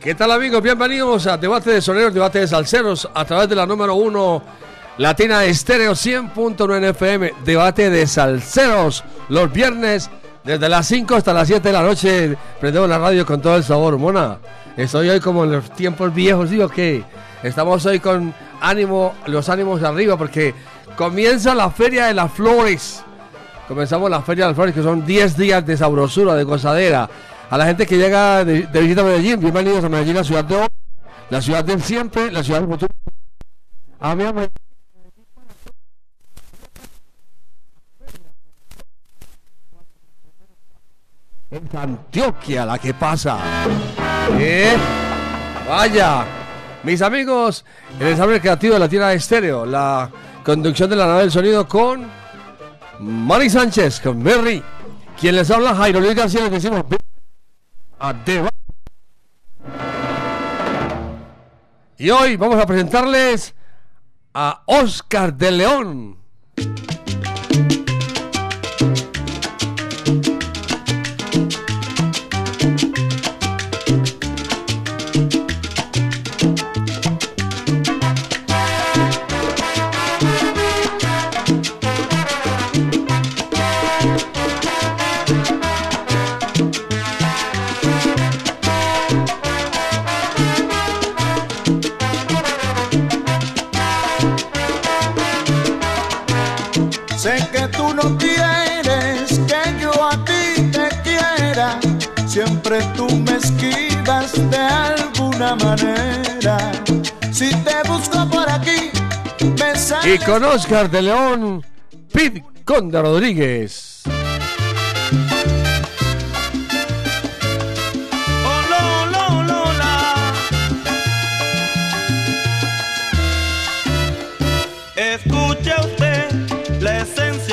¿Qué tal amigos? Bienvenidos a Debate de Soneros, Debate de Salseros a través de la número uno Latina Estéreo 100.9 FM, Debate de Salseros, los viernes desde las 5 hasta las 7 de la noche prendemos la radio con todo el sabor, mona. Estoy hoy como en los tiempos viejos, digo que estamos hoy con ánimo, los ánimos arriba porque comienza la Feria de las Flores. Comenzamos la Feria de las Flores, que son 10 días de sabrosura, de gozadera. A la gente que llega de, visita a Medellín, bienvenidos a Medellín, la ciudad de hoy, la ciudad del siempre, la ciudad del futuro. A mi amor. Es Antioquia la que pasa. ¿Eh? Vaya. Mis amigos, el examen creativo de la tierra de estéreo, la conducción de la nave del sonido con Mari Sánchez, con Berry. Quien les habla, Jairo Luis García, les decimos a deba- Y hoy vamos a presentarles a Oscar de León. Siempre tú me esquivas de alguna manera. Si te busco por aquí, me Y sales con Oscar de León, Pete Conde Rodríguez.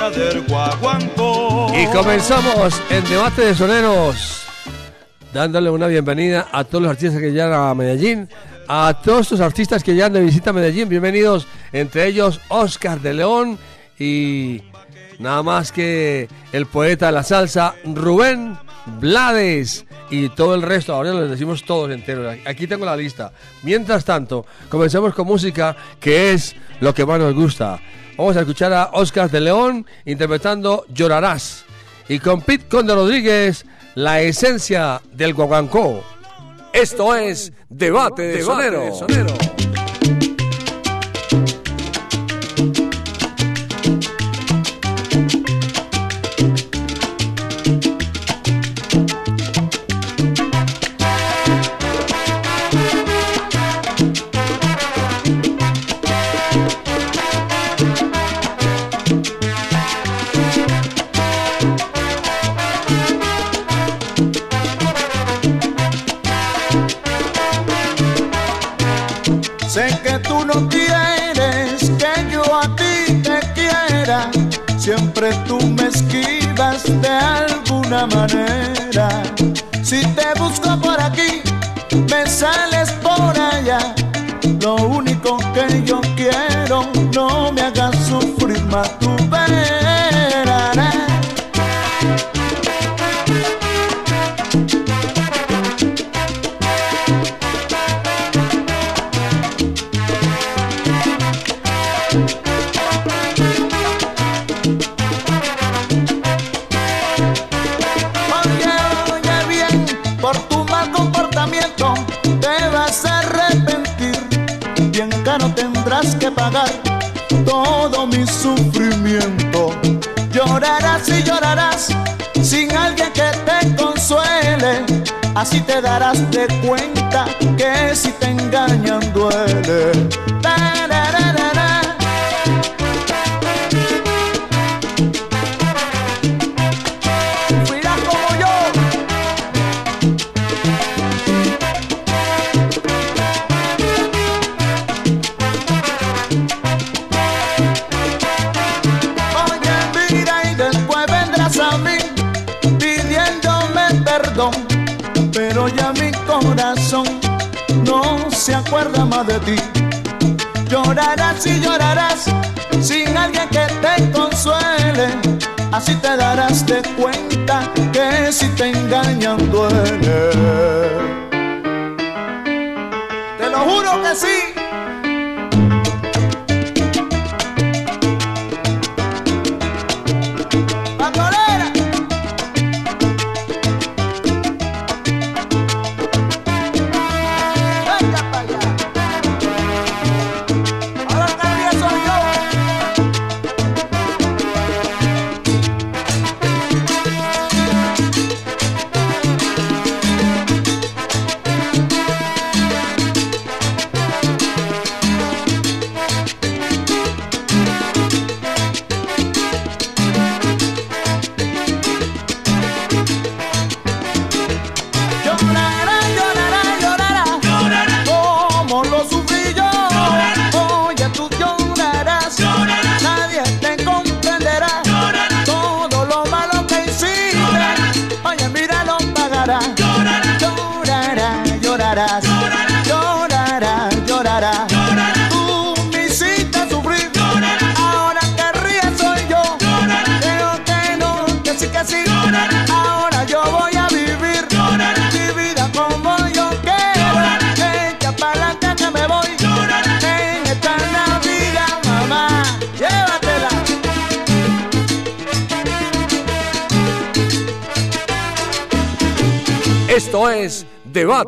Del. Y comenzamos en Debate de Soneros, dándole una bienvenida a todos los artistas que llegan a Medellín, a todos estos artistas que llegan de visita a Medellín, bienvenidos, entre ellos Oscar de León y nada más que el poeta de la salsa Rubén Blades y todo el resto, ahora les decimos todos enteros, aquí tengo la lista. Mientras tanto, comencemos con música que es lo que más nos gusta. Vamos a escuchar a Oscar de León interpretando Llorarás. Y con Pete Conde Rodríguez, la esencia del guaguancó. Esto es Debate de Sonero. Sé siempre tú me esquivas de alguna manera. Si te busco por aquí, me sales por allá. Lo único que yo quiero, no me hagas sufrir más tu Así te darás de cuenta que si te engañan duele. Así te darás de cuenta que si te engañan duele.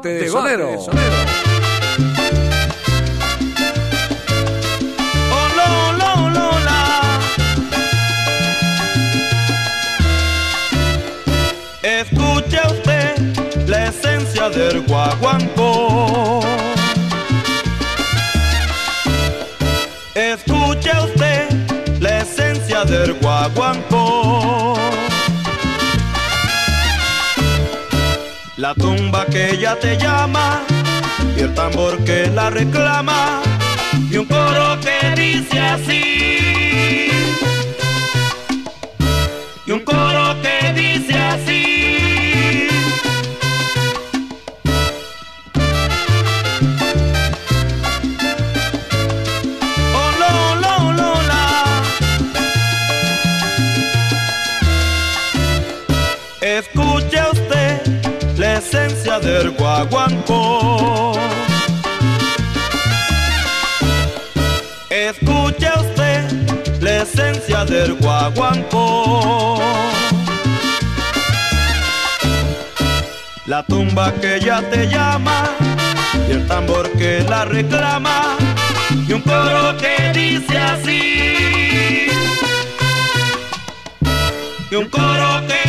Debate de Sonero. Escuche te llama y el tambor que la reclama y un coro que dice así. Guaguancó. La tumba que ya te llama y el tambor que la reclama y un coro que dice así. Y un coro que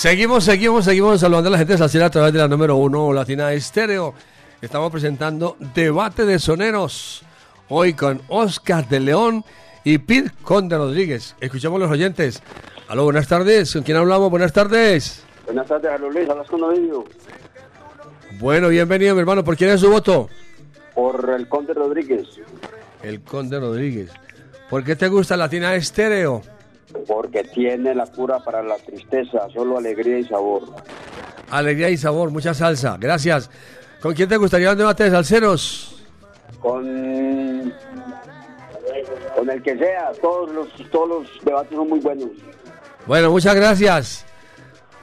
Seguimos, seguimos, seguimos saludando a la gente de Salsera a través de la número uno Latina Estéreo. Estamos presentando Debate de Soneros. Hoy con Oscar de León y Pete Conde Rodríguez. Escuchamos los oyentes. Aló, buenas tardes. ¿Con quién hablamos? Buenas tardes. Buenas tardes, Carlos Luis, hablas con Ovidio. Bueno, bienvenido, mi hermano. ¿Por quién es su voto? Por el Conde Rodríguez, El Conde Rodríguez. ¿Por qué te gusta Latina Estéreo? Porque tiene la cura para la tristeza, solo alegría y sabor. Alegría y sabor, mucha salsa. Gracias. ¿Con quién te gustaría un debate de salseros? Con, con el que sea, todos los, todos los debates son muy buenos. Bueno, muchas gracias.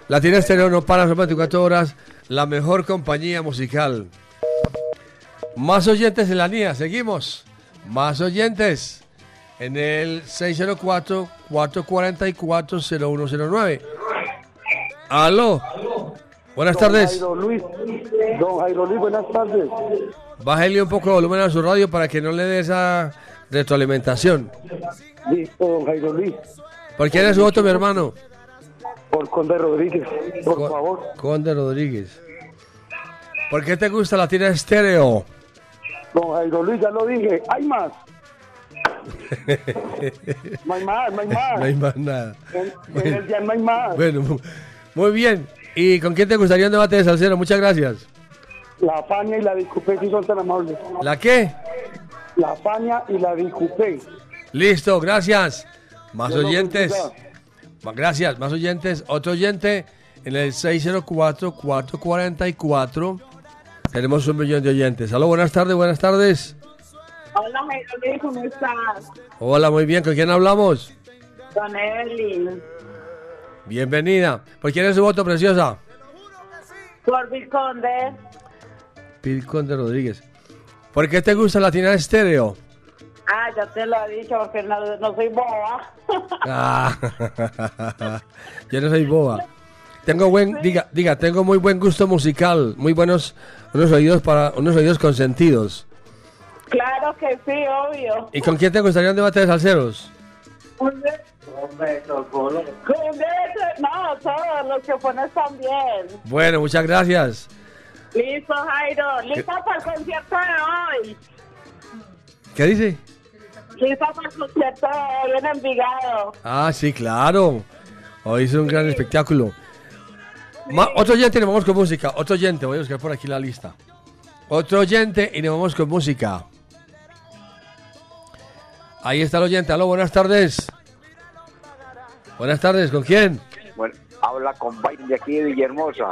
Latina Estéreo no para, son 24 horas. La mejor compañía musical. Más oyentes en la línea, seguimos. Más oyentes en el 604-444-0109. Aló. Buenas tardes. Jairo Luis, don Jairo Luis, buenas tardes. Bájale un poco de volumen a su radio para que no le dé esa retroalimentación. Listo, don Jairo Luis, ¿Por quién es su voto, mi hermano? por Conde Rodríguez, por favor. Conde Rodríguez. ¿Por qué te gusta Latina Estéreo? Don Jairo Luis, ya lo dije, hay más. No hay más, no hay más. No hay más nada. En, en el día no hay más. Bueno, mu- muy bien. ¿Y con quién te gustaría un debate de salsero? Muchas gracias. La Fania y la Discupé sí son tan amables. ¿La qué? La Fania y la Discupé. Listo, gracias. Más los oyentes. Ma- Gracias, más oyentes. Otro oyente en el 604-444. Tenemos un millón de oyentes. Aló, buenas tardes, buenas tardes. Hola, Luis, ¿cómo estás? Hola, muy bien. ¿Con quién hablamos? Con Evelyn. Bienvenida. ¿Por quién es su voto, preciosa? Por Viconde. Pil Conde Rodríguez. ¿Por qué te gusta Latina Estéreo? Ah, ya te lo he dicho, porque no, no soy boba. Ah, yo no soy boba. Tengo buen, diga, diga, tengo muy buen gusto musical, muy buenos, unos oídos para, unos oídos consentidos. Claro que sí, obvio. ¿Y con quién te gustaría un debate de salseros? Con No, todos los que pones también. Bueno, muchas gracias. Listo, Jairo. Listo para el concierto de hoy. ¿Qué dice? Listo para el concierto de hoy en Envigado. Ah, sí, claro. Hoy es un gran espectáculo. Otro oyente y nos vamos con música. Otro oyente, voy a buscar por aquí la lista. Otro oyente y nos vamos con música. Ahí está el oyente. Aló, buenas tardes. Buenas tardes, ¿con quién? Bueno, habla con Biden de aquí de Villahermosa.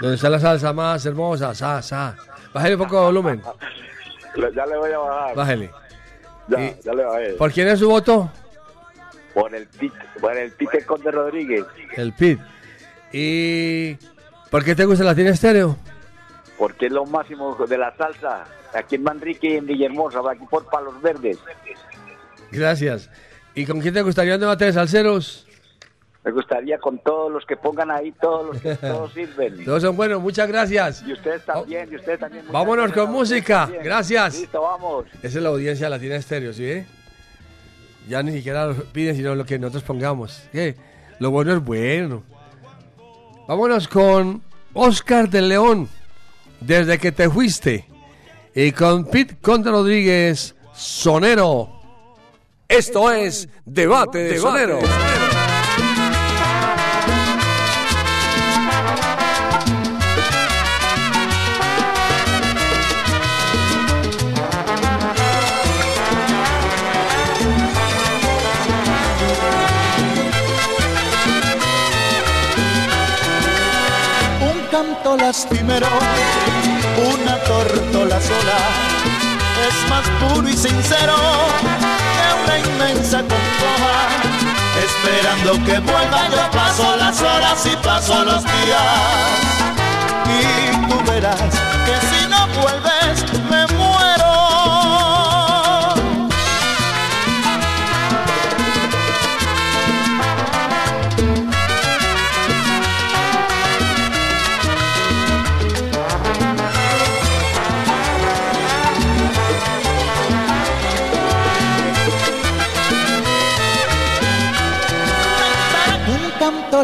¿Dónde está la salsa más hermosa? Sa, sa. Bájale un poco de volumen. Ya le voy a bajar. Bájale. Ya, y- ya le bajé. ¿Por quién es su voto? Por el Pit, por el Peter Conde Rodríguez. El PIT. ¿Y por qué te gusta Latina Estéreo? Porque es lo máximo de la salsa. Aquí en Manrique y en Villahermosa, aquí por Palos Verdes. Gracias. ¿Y con quién te gustaría un debate de salseros? Me gustaría con todos los que pongan ahí, todos los que todos sirven. Todos son buenos, muchas gracias. Y ustedes también, y ustedes también. Vámonos gracias. con música. Gracias. Listo, vamos. Esa es la audiencia de Latina Estéreo, ¿sí? Ya ni siquiera piden, sino lo que nosotros pongamos. ¿Qué? Lo bueno es bueno. Vámonos con Oscar de León, desde que te fuiste. Y con Pete Conde Rodríguez, Sonero. Esto es Debate de Soneros. Canto lastimero, una tortola sola, es más puro y sincero que una inmensa congoja, es Esperando que vuelva yo paso las horas y paso los días. Y tú verás que si no vuelves me muero.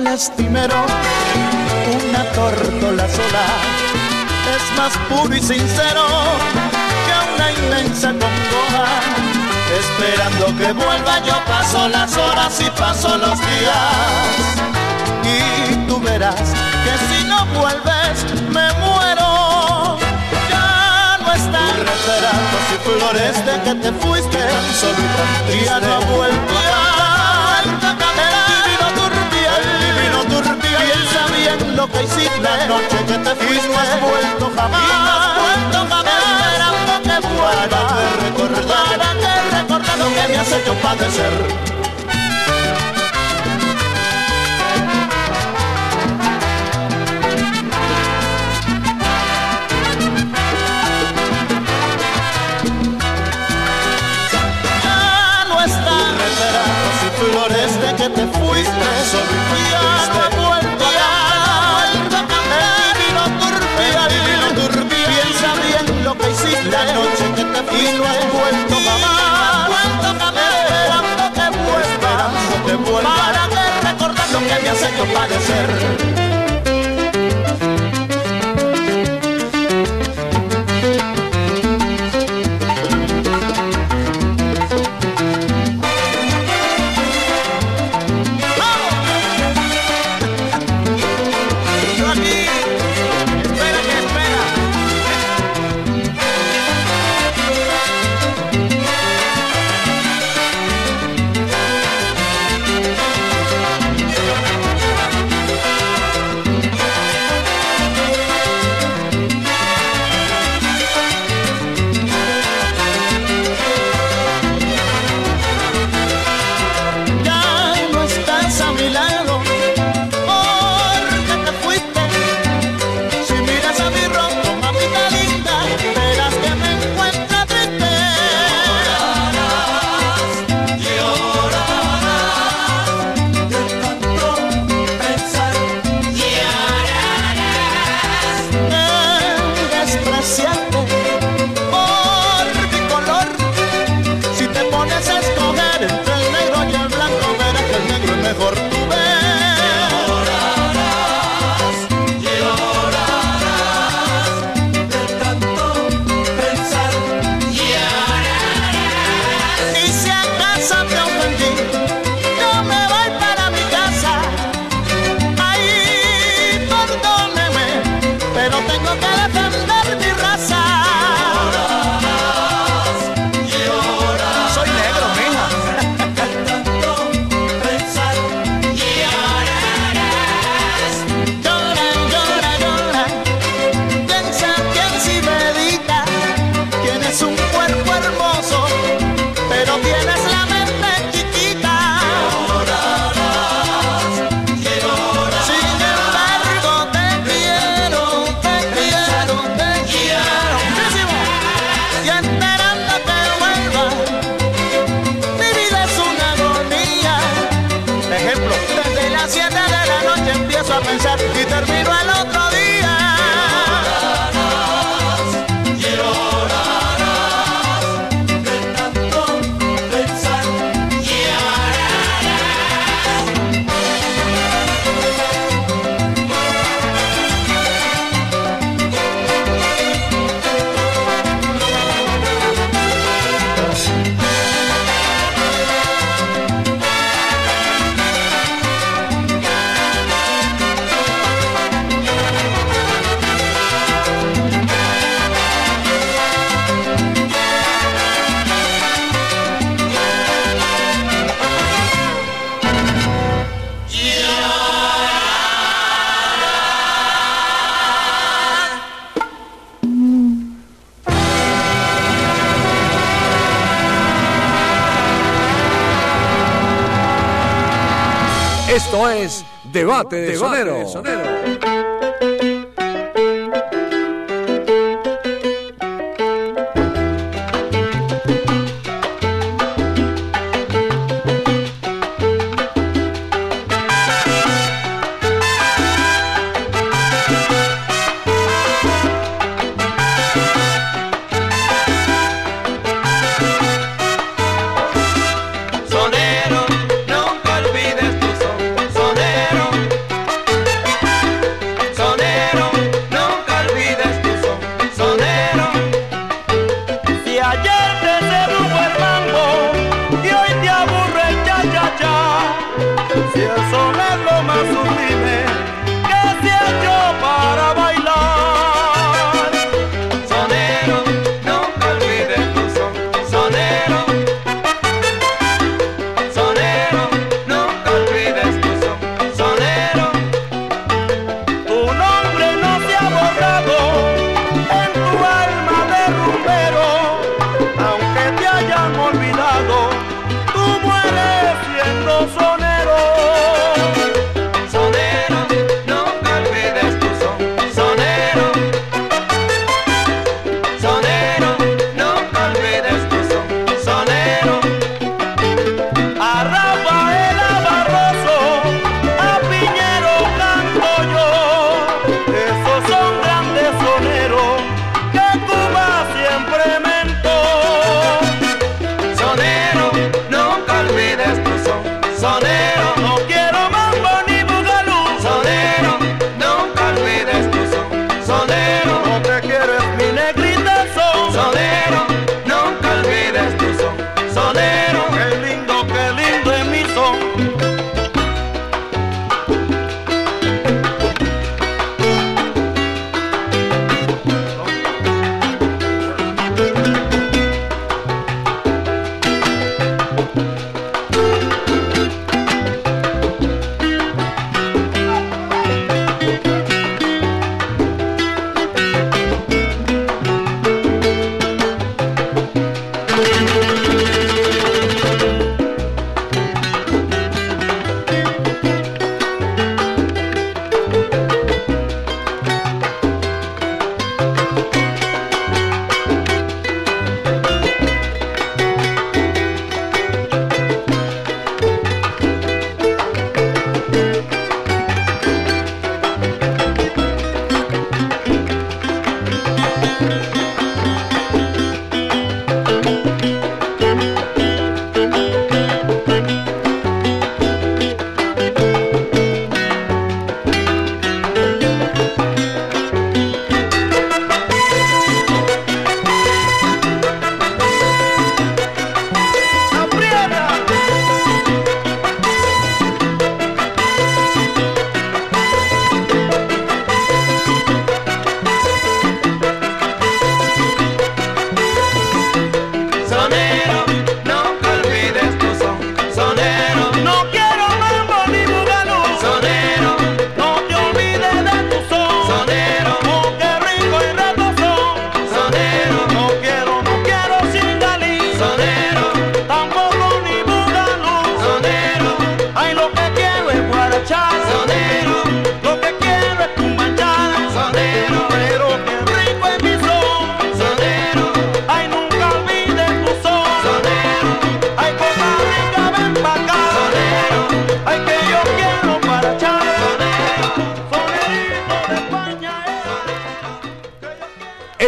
Lastimero, una tórtola sola, es más puro y sincero que una inmensa congoja. Esperando que vuelva yo paso las horas y paso los días. Y tú verás que si no vuelves me muero. Ya no están retratos y flores de que te fuiste, solo y tan triste. Ya no ha vuelto piensa bien lo que hiciste la noche que te fuiste. Y no has vuelto jamás, y no has vuelto jamás. Esperando que vuelva, para que recordar, para que recordar lo que me has hecho padecer.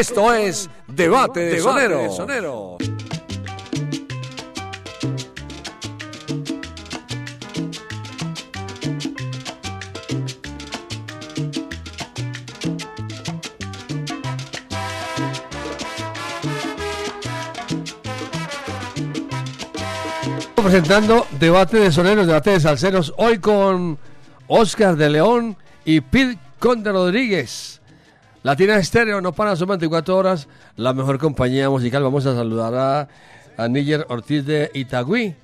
Esto es Debate, de Sonero. sonero. presentando Debate de Soneros, Debate de Salceros, hoy con Oscar de León y Pir Conde Rodríguez. Latina Estéreo, no para, son 24 horas, la mejor compañía musical. Vamos a saludar a, a Níger Ortiz de Itagüí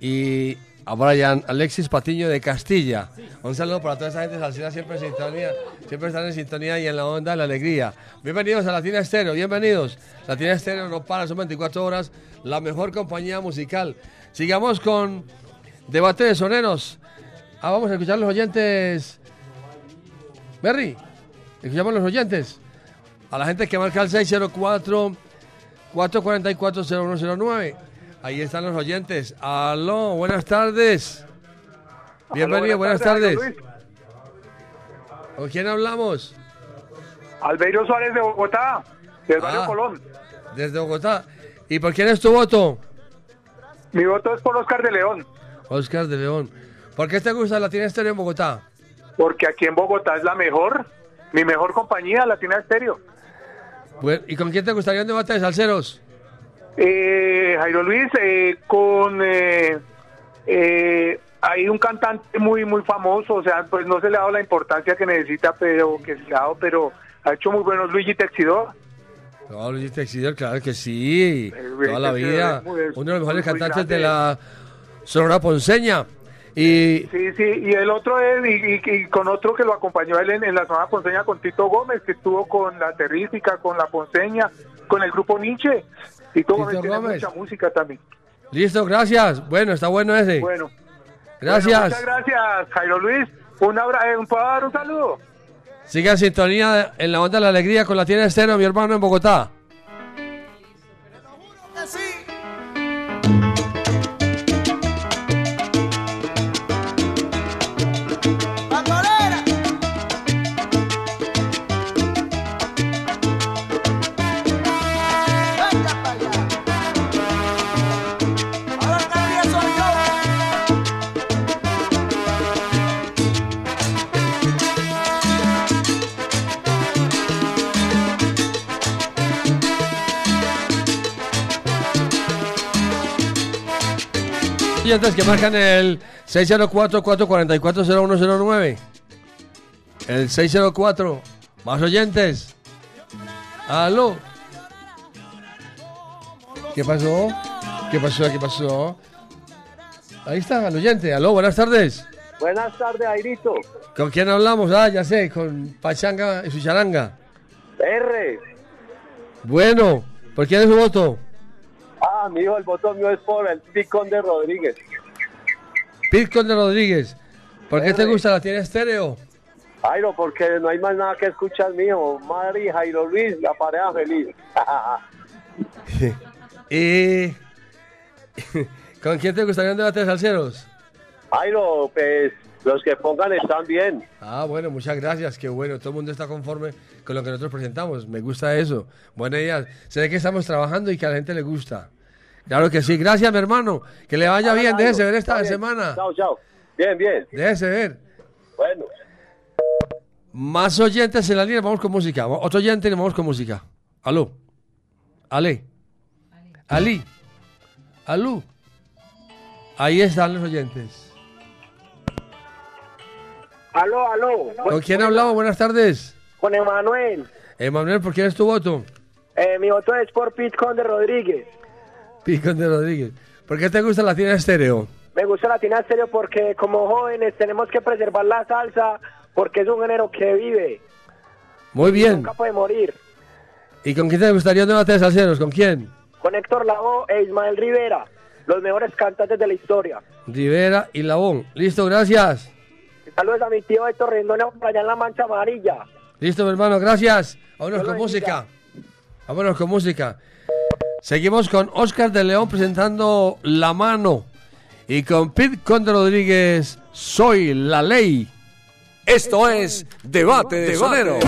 y a Brian Alexis Patiño de Castilla. Un saludo para toda esa gente salsera, siempre en sintonía, siempre están en sintonía y en la onda de la alegría. Bienvenidos a Latina Estéreo, bienvenidos. Latina Estéreo no para, son 24 horas, la mejor compañía musical. Sigamos con Debate de Soneros. Ah, vamos a escuchar los oyentes. Berry escuchamos los oyentes. A la gente que marca el 604 444 0109. Ahí están los oyentes. Aló, buenas tardes. Bienvenido, buenas, tardes. ¿Con quién hablamos? Albeiro Suárez de Bogotá, del barrio Ah. Colón. Desde Bogotá. ¿Y por quién es tu voto? Mi voto es por Oscar de León, Oscar de León. ¿Por qué te gusta Latina Estéreo en Bogotá? porque aquí en Bogotá es la mejor, mi mejor compañía, Latina Estéreo. Bueno, ¿Y con quién te gustaría un debate de salseros? Eh, Jairo Luis, eh, con... eh, eh, hay un cantante muy muy famoso, o sea, pues no se le ha dado la importancia que necesita, pero que se le ha dado, pero ha hecho muy buenos Luigi Texidor. No, Luis Texidor, claro que sí. Luis Toda la vida. Uno de los mejores cantantes de la Sonora Ponceña. Y Sí, sí, y el otro es, y, y- y con otro que lo acompañó él en, en la zona ponceña con Tito Gómez, que estuvo con la Terrífica, con la Ponceña, con el grupo Nietzsche. Tito, Gómez tiene Gómez. mucha música también. listo, gracias. Bueno, está bueno ese. Bueno. gracias. Bueno, muchas gracias, Jairo Luis. Un abrazo, eh, ¿puedo dar un saludo? Siga en sintonía en la onda de la alegría con la tienda estéreo, mi hermano en Bogotá. ¡Bandolera! Oyentes que marcan el 604-444-0109. El 604. Más oyentes. Aló. ¿Qué pasó? ¿Qué pasó? ¿Qué pasó? Ahí está, el oyente. Aló, buenas tardes. Buenas tardes, Airito. ¿Con quién hablamos? Ah, ya sé, con Pachanga y su charanga. R. Bueno, ¿por quién es su voto? Ah, mi hijo, el voto mío es por el Picón de Rodríguez. Pitcon de Rodríguez. ¿Por qué te gusta la tiene estéreo? Jairo, porque no hay más nada que escuchar, mijo. Mari, Jairo Luis, la pareja feliz. Y... ¿Con quién te gustaría un debate de salseros? Jairo, pues los que pongan están bien. Ah, bueno, muchas gracias. Qué bueno, todo el mundo está conforme con lo que nosotros presentamos. Me gusta eso. Buena idea. Se ve que estamos trabajando y que a la gente le gusta. Claro que sí. Gracias, mi hermano. Que le vaya bien. Jairo, Déjese ver esta bien. semana. Chao, chao. Bien, bien. Déjese ver. Bueno. Más oyentes en la línea. Vamos con música. Otro oyente y vamos con música. Aló. Ale. Ali. Alú. Ahí están los oyentes. Aló, aló. ¿Con quién hablamos? Buenas tardes. Con Emanuel. Emanuel, ¿por quién es tu voto? Eh, mi voto es por Pitcon de Rodríguez. Picón de Rodríguez. ¿Por qué te gusta la tienda estéreo? Me gusta Latina Estéreo porque como jóvenes tenemos que preservar la salsa porque es un género que vive, Muy bien. nunca puede morir. ¿Y con quién te gustaría un debate de salseros? ¿Con quién? Con Héctor Lavoe e Ismael Rivera, los mejores cantantes de la historia. Rivera y Labón. Listo, gracias. Saludos a mi tío Héctor Rendona por allá en la Mancha Amarilla. Listo, mi hermano, gracias. Vámonos Dios con música. Vámonos con música. Seguimos con Oscar de León presentando La Mano. Y con Pete Conde Rodríguez, Soy la Ley. Esto es Debate de Sonero.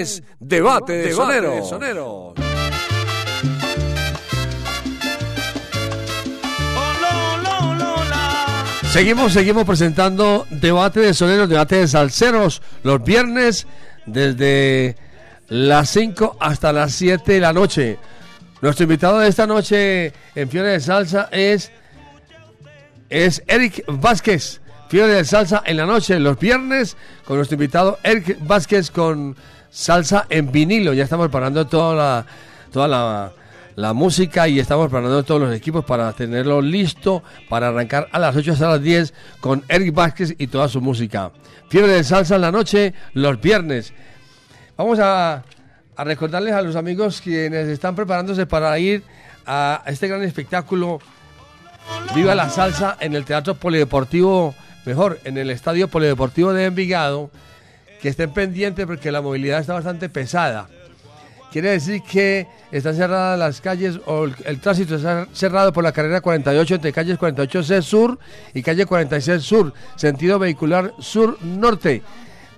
Es Debate de Soneros. Seguimos, seguimos presentando debate de soneros, debate de salseros los viernes desde las 5 hasta las 7 de la noche. Nuestro invitado de esta noche en Fiebre de Salsa es, es Eric Vázquez. Fiebre de Salsa en la noche, los viernes, con nuestro invitado Eric Vázquez con salsa en vinilo. Ya estamos preparando toda la, toda la, la música y estamos preparando todos los equipos para tenerlo listo para arrancar a las 8 hasta las 10 con Eric Vázquez y toda su música. Fiebre de Salsa en la noche, los viernes. Vamos a, a recordarles a los amigos quienes están preparándose para ir a este gran espectáculo Viva la Salsa en el Teatro Polideportivo, mejor, en el Estadio Polideportivo de Envigado, que estén pendientes porque la movilidad está bastante pesada. Quiere decir que están cerradas las calles o el, tránsito está cerrado por la carrera 48 entre calles 48C Sur y calle 46 Sur, sentido vehicular sur-norte.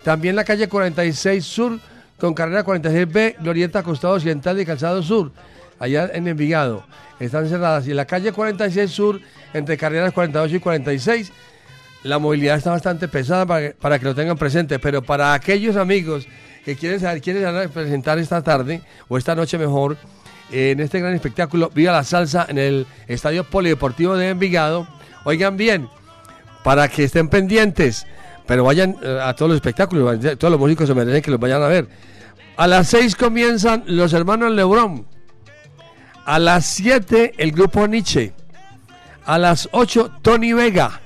También la calle 46 Sur con carrera 46B, Glorieta Costado Occidental y Calzado Sur, allá en Envigado. Están cerradas. Y la calle 46 Sur, entre carreras 48 y 46, la movilidad está bastante pesada para que, para que lo tengan presente. Pero para aquellos amigos que quieren saber a presentar esta tarde o esta noche mejor, en este gran espectáculo, Viva la Salsa en el Estadio Polideportivo de Envigado. Oigan bien, para que estén pendientes, pero vayan eh, a todos los espectáculos, todos los músicos se merecen que los vayan a ver. A las 6 comienzan los hermanos Lebrón. A las 7 el grupo Nietzsche. A las 8 Tony Vega.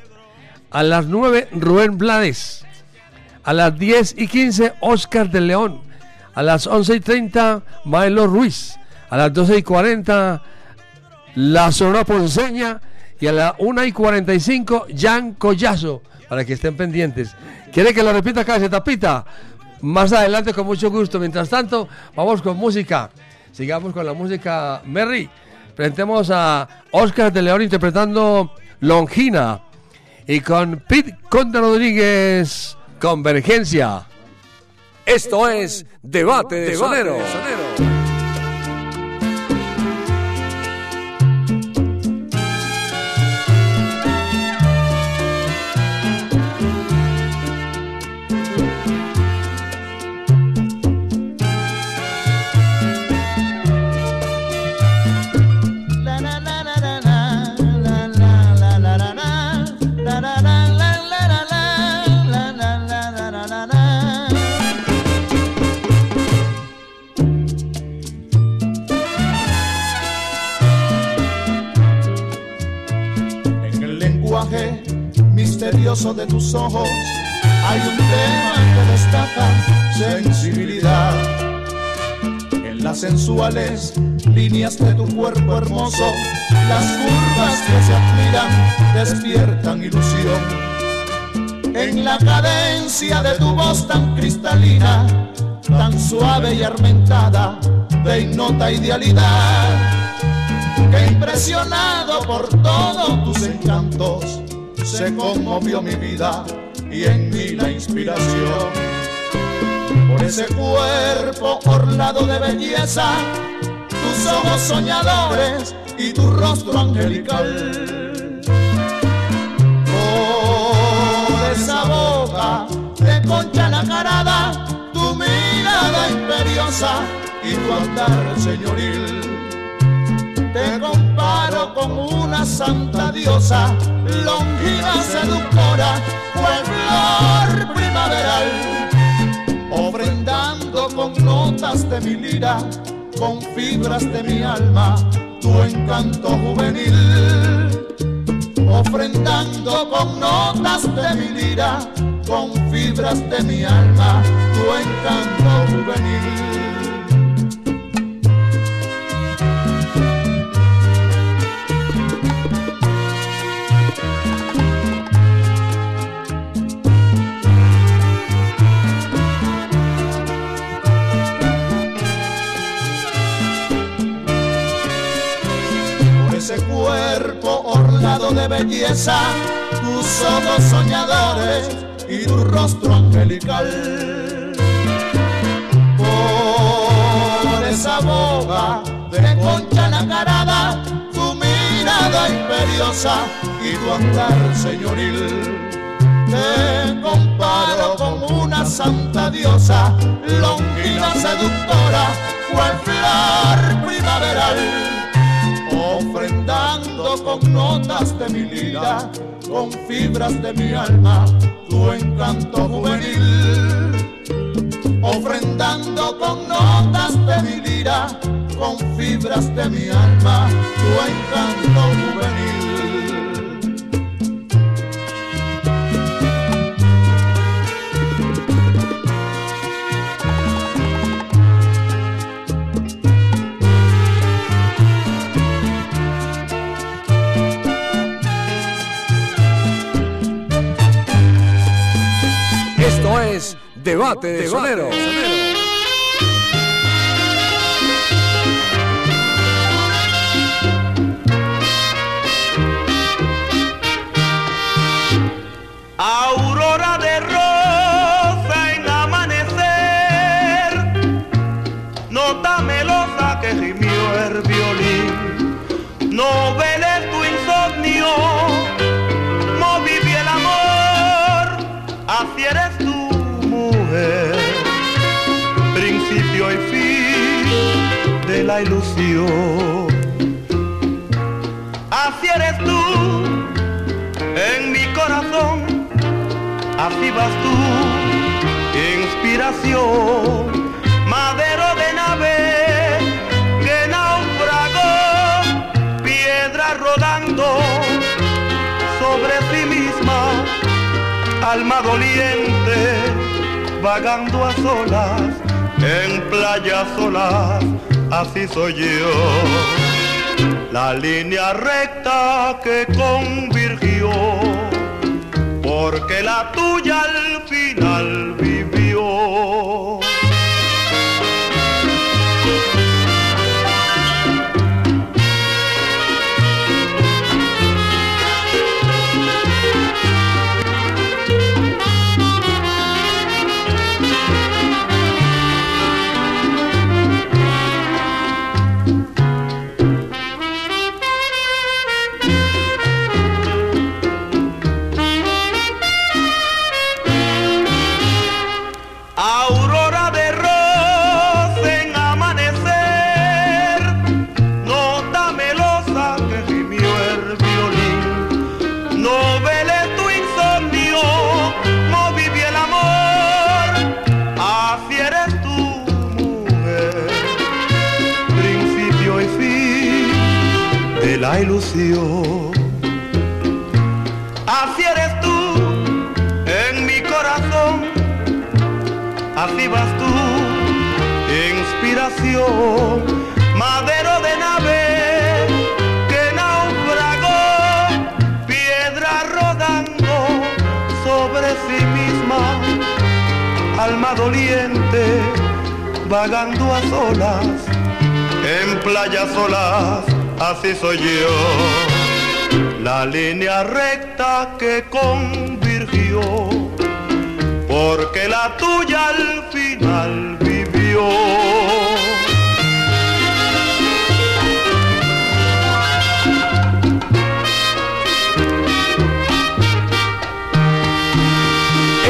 A las 9 Rubén Blades. A las 10 y 15 Oscar de León. A las 11 y 30 Maelo Ruiz. A las 12 y 40 La Sonora Ponceña. Y a las 1 y 45 Jan Collazo. Para que estén pendientes. ¿Quiere que lo repita acá, se tapita? Más adelante con mucho gusto. Mientras tanto, vamos con música. Sigamos con la música Merry. Presentemos a Oscar de León interpretando Longina. Y con Pete Conde Rodríguez, Convergencia. Esto es Debate de Soneros. En de tus ojos hay un tema que destaca sensibilidad. En las sensuales líneas de tu cuerpo hermoso, las curvas que se admiran despiertan ilusión. En la cadencia de tu voz tan cristalina, tan suave y armentada, de nota idealidad que impresionado por todos tus encantos, se conmovió mi vida y en mí la inspiración. Por ese cuerpo orlado de belleza, tus ojos soñadores y tu rostro angelical. Por esa boca de concha nacarada, tu mirada imperiosa y tu andar señoril te comparo con una santa diosa, longina seductora, flor primaveral, ofrendando con notas de mi lira, con fibras de mi alma, tu encanto juvenil, ofrendando con notas de mi lira, con fibras de mi alma, tu encanto juvenil. De belleza, tus ojos soñadores y tu rostro angelical. Por esa boca de concha nacarada, tu mirada imperiosa y tu andar señoril. Te comparo con una santa diosa, longina seductora, cual flor primaveral ofrendando con notas de mi lira, con fibras de mi alma, tu encanto juvenil. Ofrendando con notas de mi lira, con fibras de mi alma, tu encanto juvenil. Debate de Sonero. Así eres tú en mi corazón así vas tú, inspiración, madero de nave que naufragó, piedra rodando sobre sí misma, alma doliente, vagando a solas, en playas solas, así soy yo, la línea recta que convirgió porque la tuya al final vivió. Así eres tú en mi corazón. Así vas tú, inspiración, madero de nave que naufragó, piedra rodando sobre sí misma, alma doliente, vagando a solas, en playas solas, así soy yo, la línea recta que convirgió porque la tuya al final vivió.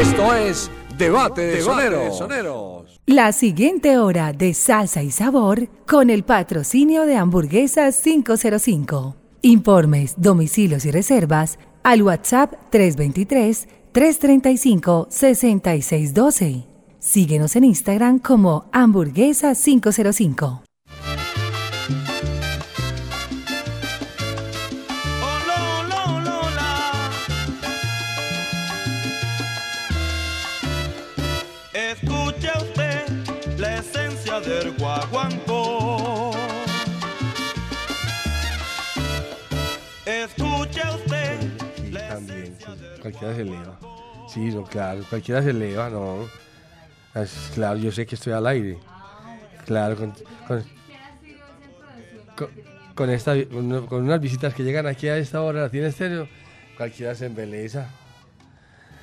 Esto es Debate de Soneros. La siguiente hora de salsa y sabor con el patrocinio de Hamburguesas 505. Informes, domicilios y reservas al WhatsApp 323-335-6612. Síguenos en Instagram como Hamburguesa 505. Cualquiera se eleva. Sí, no, claro. Cualquiera se eleva, no. Claro, yo sé que estoy al aire. Claro, con, con, con- esta, con, unas visitas que llegan aquí a esta hora, tiene estéreo, cualquiera se embeleza.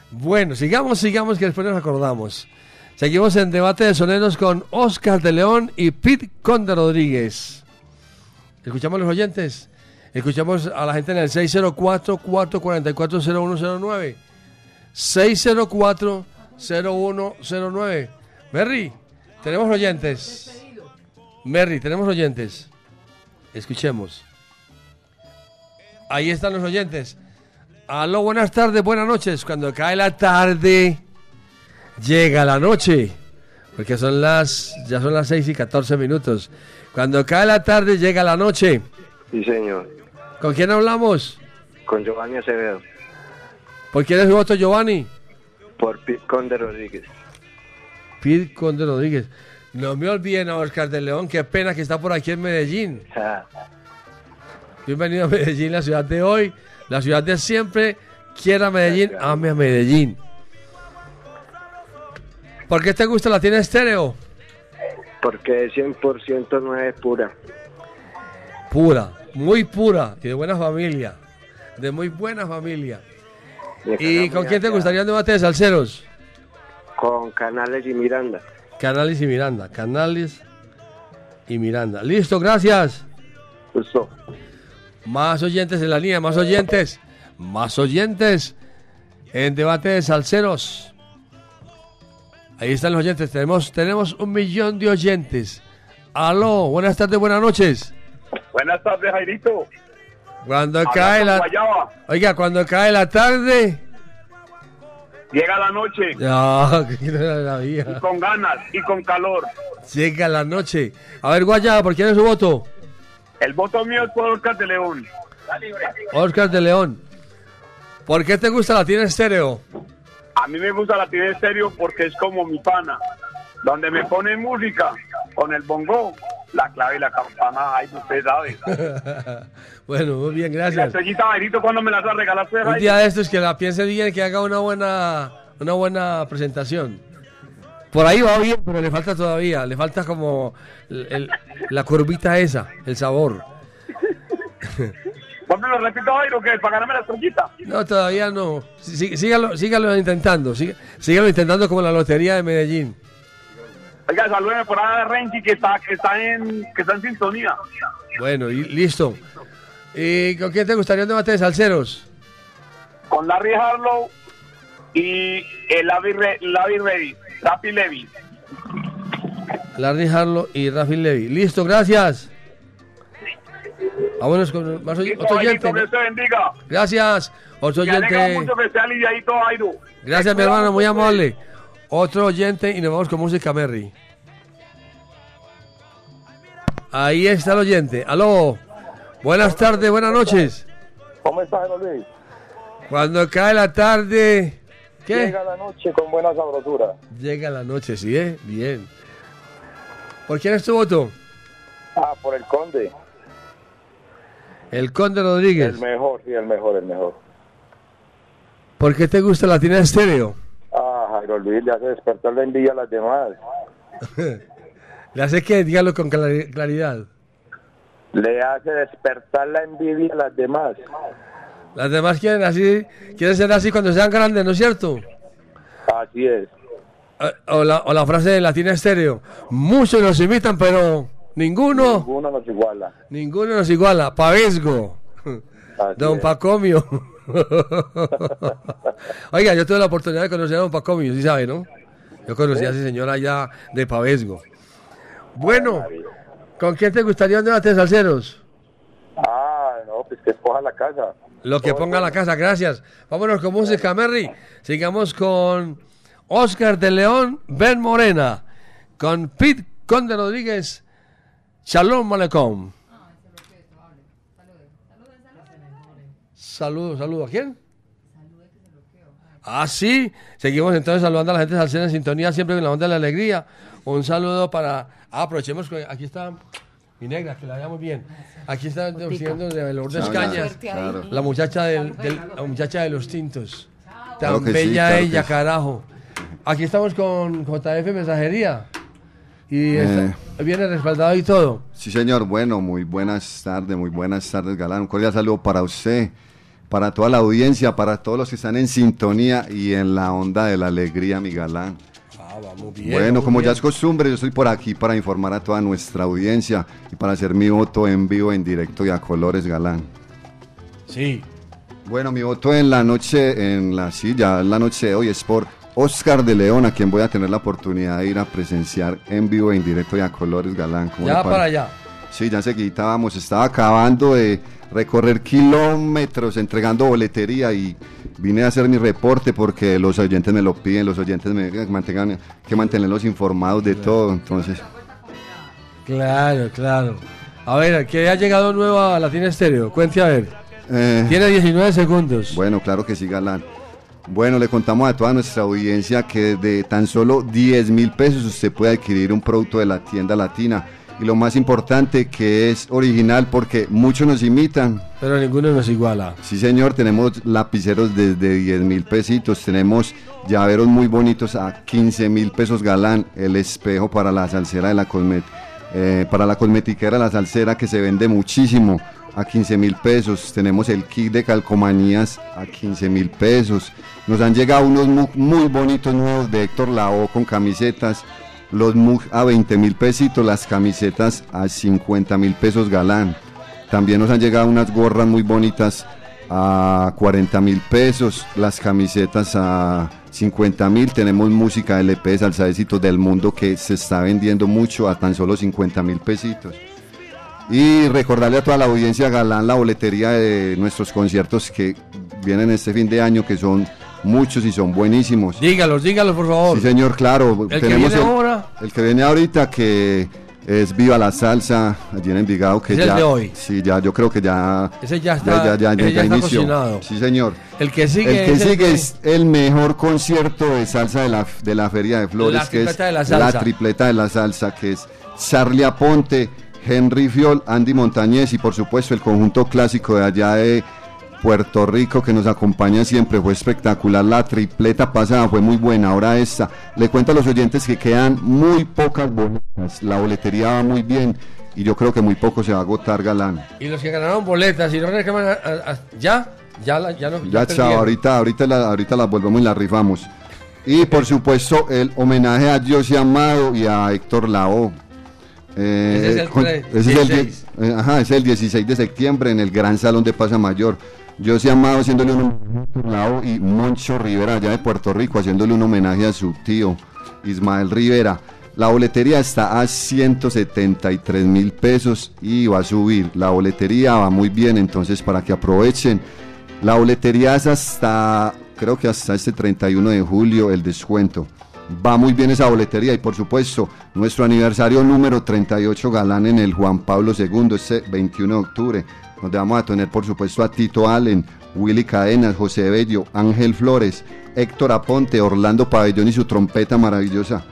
Bueno, sigamos, sigamos, que después nos acordamos. Seguimos en debate de soneros con Oscar de León y Pete Conde Rodríguez. Escuchamos los oyentes. Escuchamos a la gente en el 604-444-0109. 604-0109. Merry, tenemos oyentes. Merry, tenemos oyentes. Escuchemos. Ahí están los oyentes. Aló, buenas tardes, buenas noches. Cuando cae la tarde, llega la noche. Porque son las, ya son las 6 y 14 minutos. Cuando cae la tarde, llega la noche. Sí, señor. ¿Con quién hablamos? Con Giovanni Acevedo. ¿Por quién es su voto, Giovanni? Por Pete Conde Rodríguez. Pete Conde Rodríguez. No me olviden a Oscar de León, qué pena que está por aquí en Medellín. Bienvenido a Medellín, la ciudad de hoy, la ciudad de siempre. Quiera Medellín, ame a Medellín. ¿Por qué te gusta la tienda estéreo? Porque es 100% no es pura. Pura, muy pura y de buena familia. De muy buena familia. ¿Y con quién te gustaría un debate de salseros? Con Canales y Miranda. Canales y Miranda. Canales y Miranda. Listo, gracias. Justo. Más oyentes en la línea, más oyentes. Más oyentes en debate de salseros. Ahí están los oyentes. Tenemos, tenemos un millón de oyentes. Aló, buenas tardes, buenas noches. Buenas tardes, Jairito. Cuando Habla cae la. Guayaba. Oiga, cuando cae la tarde. Llega la noche No, la y vida. con ganas y con calor. Llega la noche. A ver, Guayaba, ¿por quién es su voto? El voto mío es por Oscar de León. Oscar de León. ¿Por qué te gusta la tiene estéreo? A mí me gusta la tiene estéreo porque es como mi pana. Donde me ponen música con el bongo, la clave y la campana, ay, usted sabe. bueno, muy bien, Y La gracias. estrellita, Jairito, ¿cuándo me la vas a regalar? Un día de estos que la piense bien y que haga una buena, una buena presentación. Por ahí va bien, pero le falta todavía, le falta como el- el- la curvita esa, el sabor. ¿Cuándo me lo repito, Jairo, que para ganarme la estrellita? No, todavía no. Sí- sígalo, sígalo intentando, sí- sígalo intentando como la lotería de Medellín. Oiga, salúdeme por ahí a Renzi, que está, que está en, que está en sintonía. Bueno, y listo. ¿Y con quién te gustaría un debate de salseros? Con Larry Harlow y el Lavi, Re, Lavi Ready, Rapi Levy. Larry Harlow y Rafi Levy. Listo, gracias. Vámonos con más oy- otro oyente. Gracias. Otro oyente. mucho que. Gracias, mi hermano, muy amable. Otro oyente y nos vamos con música Merry. Ahí está el oyente. Aló. Buenas tardes, buenas noches. ¿Cómo estás, Luis? Cuando cae la tarde. ¿Qué? Llega la noche con buena sabrosura. Llega la noche, ¿sí? eh? Bien. ¿Por quién es tu voto? Ah, por el conde. El Conde Rodríguez. El mejor, sí, el mejor, el mejor. ¿Por qué te gusta la tienda estéreo? Jairo Luis le hace despertar la envidia a las demás. Le hace que dígalo con clari- claridad. Le hace despertar la envidia a las demás. Las demás quieren así, quieren ser así cuando sean grandes, ¿no es cierto? Así es. Eh, O la, o la frase de Latina Estéreo. Muchos nos imitan, pero ninguno, Ninguno nos iguala. ninguno nos iguala. Pavesgo. Don es. Pacomio. Oiga, yo tuve la oportunidad de conocer a Don Pacomio, sí sabe, ¿no? Yo conocí a ese señor allá de Pavesgo. Bueno, ¿con quién te gustaría un debate de salseros? Ah, no, pues que escoja la casa. Lo que ponga la casa, gracias. Vámonos con música, Merry. Sigamos con Oscar de León, Ben Morena, con Pete Conde Rodríguez, Shalom Alecom. Saludos, saludos. ¿A quién? Ah, sí. Seguimos entonces saludando a la gente salsera en sintonía, siempre con la onda de la alegría. Un saludo para. Ah, aprovechemos que aquí está mi negra, que la veamos bien. Aquí está siguiendo de Lourdes Chao, Cañas. Claro. la muchacha del, del- la muchacha de los tintos. Tan Claro que sí, bella claro ella, carajo. Aquí estamos con JF Mensajería. Y Eh. está- viene respaldado y todo. Sí, señor. Bueno, muy buenas tardes, muy buenas tardes, Galán. Un cordial saludo para usted, para toda la audiencia, para todos los que están en sintonía y en la onda de la alegría, mi galán. Ah, vamos bien. bueno, vamos como bien. ya es costumbre, yo estoy por aquí para informar a toda nuestra audiencia y para hacer mi voto en vivo, en directo y a colores, galán. Sí. Bueno, mi voto en la noche, en la silla, en la noche de hoy es por Oscar de León, a quien voy a tener la oportunidad de ir a presenciar en vivo, en directo y a colores, galán. ¿Cómo Ya para allá. Sí, ya enseguida vamos, estaba acabando de recorrer kilómetros entregando boletería y vine a hacer mi reporte porque los oyentes me lo piden, los oyentes me que mantengan, que mantenerlos informados de todo, entonces... Claro, claro. A ver, ¿qué ha llegado nuevo a Latina Estéreo? Cuente a ver. eh, Tiene 19 segundos. Bueno, claro que sí, Galán. Bueno, le contamos a toda nuestra audiencia que de tan solo 10 mil pesos usted puede adquirir un producto de la tienda latina. Y lo más importante que es original porque muchos nos imitan. Pero ninguno nos iguala. Sí, señor, tenemos lapiceros desde 10 mil pesitos, tenemos llaveros muy bonitos a 15 mil pesos galán, el espejo para la salsera de la cosmet eh, para la cosmetiquera la salsera que se vende muchísimo a 15 mil pesos, tenemos el kit de calcomanías a 15 mil pesos, nos han llegado unos mu- muy bonitos nuevos de Héctor Lao con camisetas, los mug a 20 mil pesitos, las camisetas a 50 mil pesos galán. También nos han llegado unas gorras muy bonitas a 40 mil pesos, las camisetas a 50 mil. Tenemos música LP de salsa de éxitos del mundo que se está vendiendo mucho a tan solo 50 mil pesitos. Y recordarle a toda la audiencia galán la boletería de nuestros conciertos que vienen este fin de año, que son muchos y son buenísimos. Dígalos, dígalos, por favor. Sí, señor, claro. El que viene ahora. El que viene ahorita, que es Viva la Salsa, allí en Envigado, que Es el ya. de hoy. Sí, ya, yo creo que ya. Ese ya está- Ya, ya, ya, ya está inició. cocinado. Sí, señor. El que sigue El que es el sigue que- es el mejor concierto de salsa de la, de la Feria de Flores, La que es de la salsa. tripleta de la salsa, que es Charlie Aponte, Henry Fiol, Andy Montañez y por supuesto el conjunto clásico de allá de Puerto Rico que nos acompaña siempre. Fue espectacular la tripleta pasada, fue muy buena. Ahora esta. Le cuento a los oyentes que quedan muy pocas boletas. La boletería va muy bien y yo creo que muy poco se va a agotar, Galán. Y los que ganaron boletas y no reclaman a- a- a- ya, ya, la- ya no. Ya, chao, perdieron. ahorita, ahorita, la, ahorita las volvemos y las rifamos. Y por supuesto, el homenaje a José Amado y a Héctor Lao. Eh, Ese es el con- ese es el, 16. die- eh, ajá, es el 16 de septiembre en el Gran Salón de Pasa Mayor. José Amado haciéndole un homenaje y Moncho Rivera allá de Puerto Rico haciéndole un homenaje a su tío Ismael Rivera. La boletería está a 173 mil pesos y va a subir. La boletería va muy bien, entonces para que aprovechen. La boletería es hasta, creo que hasta este 31 de julio el descuento. Va muy bien esa boletería y por supuesto nuestro aniversario número 38 Galán en el Juan Pablo II este 21 de octubre, donde vamos a tener por supuesto a Tito Allen, Willy Cadenas, José Bello, Ángel Flores, Héctor Aponte, Orlando Pabellón y su trompeta maravillosa.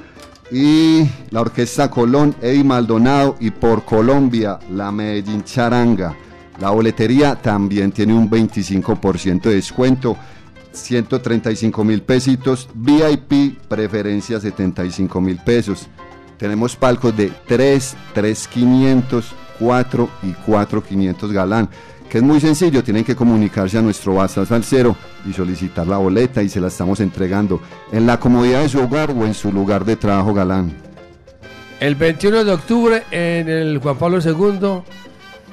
Y la Orquesta Colón, Eddie Maldonado y por Colombia, la Medellín Charanga. La boletería también tiene un 25% de descuento. 135 mil pesitos, VIP preferencia 75 mil pesos. Tenemos palcos de 3, 3, 500, 4 y 4, 500 galán, que es muy sencillo, tienen que comunicarse a nuestro WhatsApp Salcero y solicitar la boleta y se la estamos entregando en la comodidad de su hogar o en su lugar de trabajo galán. El 21 de octubre en el Juan Pablo II,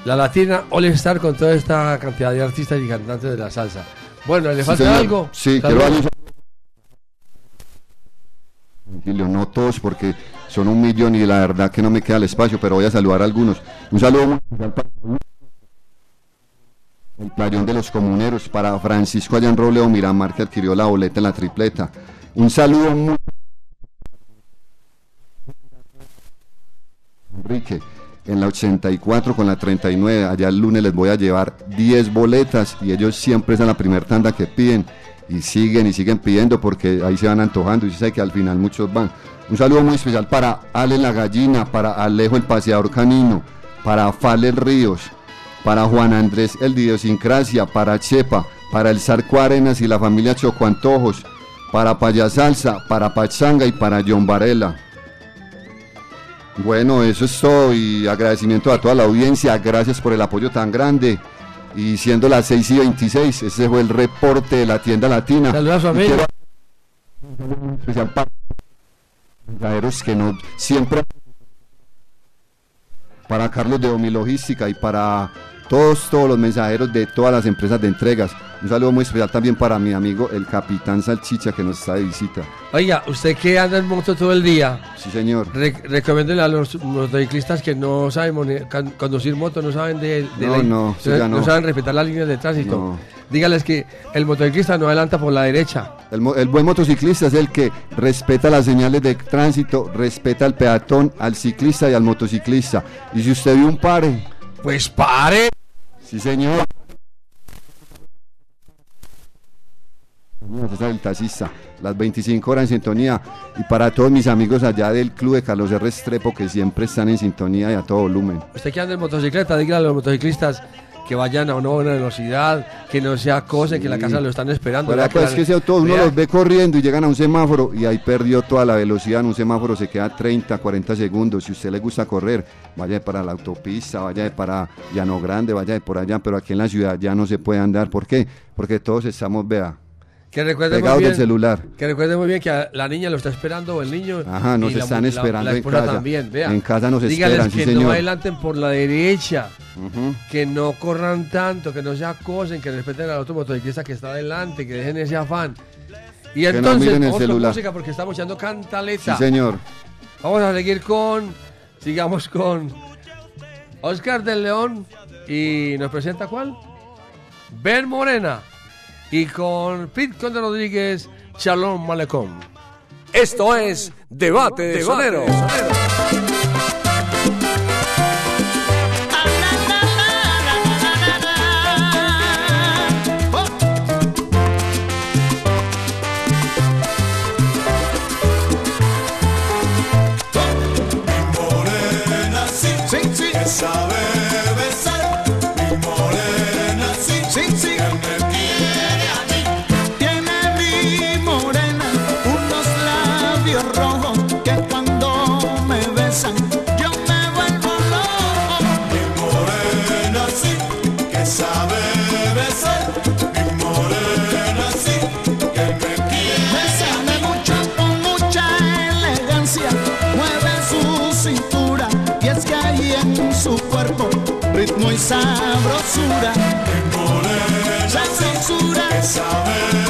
la Latina All Star con toda esta cantidad de artistas y cantantes de la salsa. Bueno, ¿le Sí, falta señor. algo? Sí, Saludos. quiero no todos porque son un millón y la verdad que no me queda el espacio, pero voy a saludar a algunos. Un saludo muy especial para el playón de los comuneros, para Francisco Allán Robledo Miramar que adquirió la boleta en la tripleta. Un saludo muy Enrique, en la 84 con la 39, allá el lunes les voy a llevar 10 boletas y ellos siempre es en la primera tanda que piden y siguen y siguen pidiendo porque ahí se van antojando y se sabe que al final muchos van. Un saludo muy especial para Ale la Gallina, para Alejo el Paseador Canino, para Fales Ríos, para Juan Andrés el Idiosincrasia, para Chepa, para el Zarco Arenas y la familia Choco Antojos, para Payasalsa, para Pachanga y para John Varela. Bueno, eso es todo y agradecimiento a toda la audiencia, gracias por el apoyo tan grande Y siendo las 6 y 26, ese fue el reporte de la tienda latina. Saluda a su Mensajeros que no siempre para Carlos de Omi Logística y para todos todos los mensajeros de todas las empresas de entregas. Un saludo muy especial también para mi amigo el capitán Salchicha que nos está de visita. Oiga, usted que anda en moto todo el día, Sí, señor. re- a los motociclistas que no saben conducir moto, no saben de, de No, la- no, sí, ya no. saben respetar las líneas de tránsito. No. Dígales que el motociclista no adelanta por la derecha. El, el buen motociclista es el que respeta las señales de tránsito, respeta al peatón, al ciclista y al motociclista. Y si usted vio un pare, pues pare. Sí, señor. El taxista. Las 25 horas en sintonía. Y para todos mis amigos allá del club de Carlos R. Estrepo que siempre están en sintonía y a todo volumen. Usted que anda en motocicleta, dígale a los motociclistas que vayan a una buena velocidad, que no se acosen, que en la casa lo están esperando. Pero pues la- que sea todo, uno los ve corriendo y llegan a un semáforo y ahí perdió toda la velocidad. En un semáforo se queda 30, 40 segundos. Si usted le gusta correr, vaya para la autopista, vaya para Llano Grande, vaya por allá. Pero aquí en la ciudad ya no se puede andar. ¿Por qué? Porque todos estamos, vea, Que recuerde muy pegados bien, del celular. Que recuerde muy bien que a la niña lo está esperando o el niño. Ajá, nos y la están la- esperando la en esposa casa. también, vea. En casa nos Dígales esperan, sí, que no señor. adelanten por la derecha, Ujú. que no corran tanto, que no se acosen, que respeten al otro motociclista que está adelante, que dejen ese afán. Y Que no entonces, con celular. música porque estamos echando Sí, cantaleta. señor. Vamos a seguir con, sigamos con Oscar del León y nos presenta cuál? Ben Morena y con Pete Conde Rodríguez, Shalom Malecón. Esto es Debate de Sonero. Sabrosura. Morena la censura que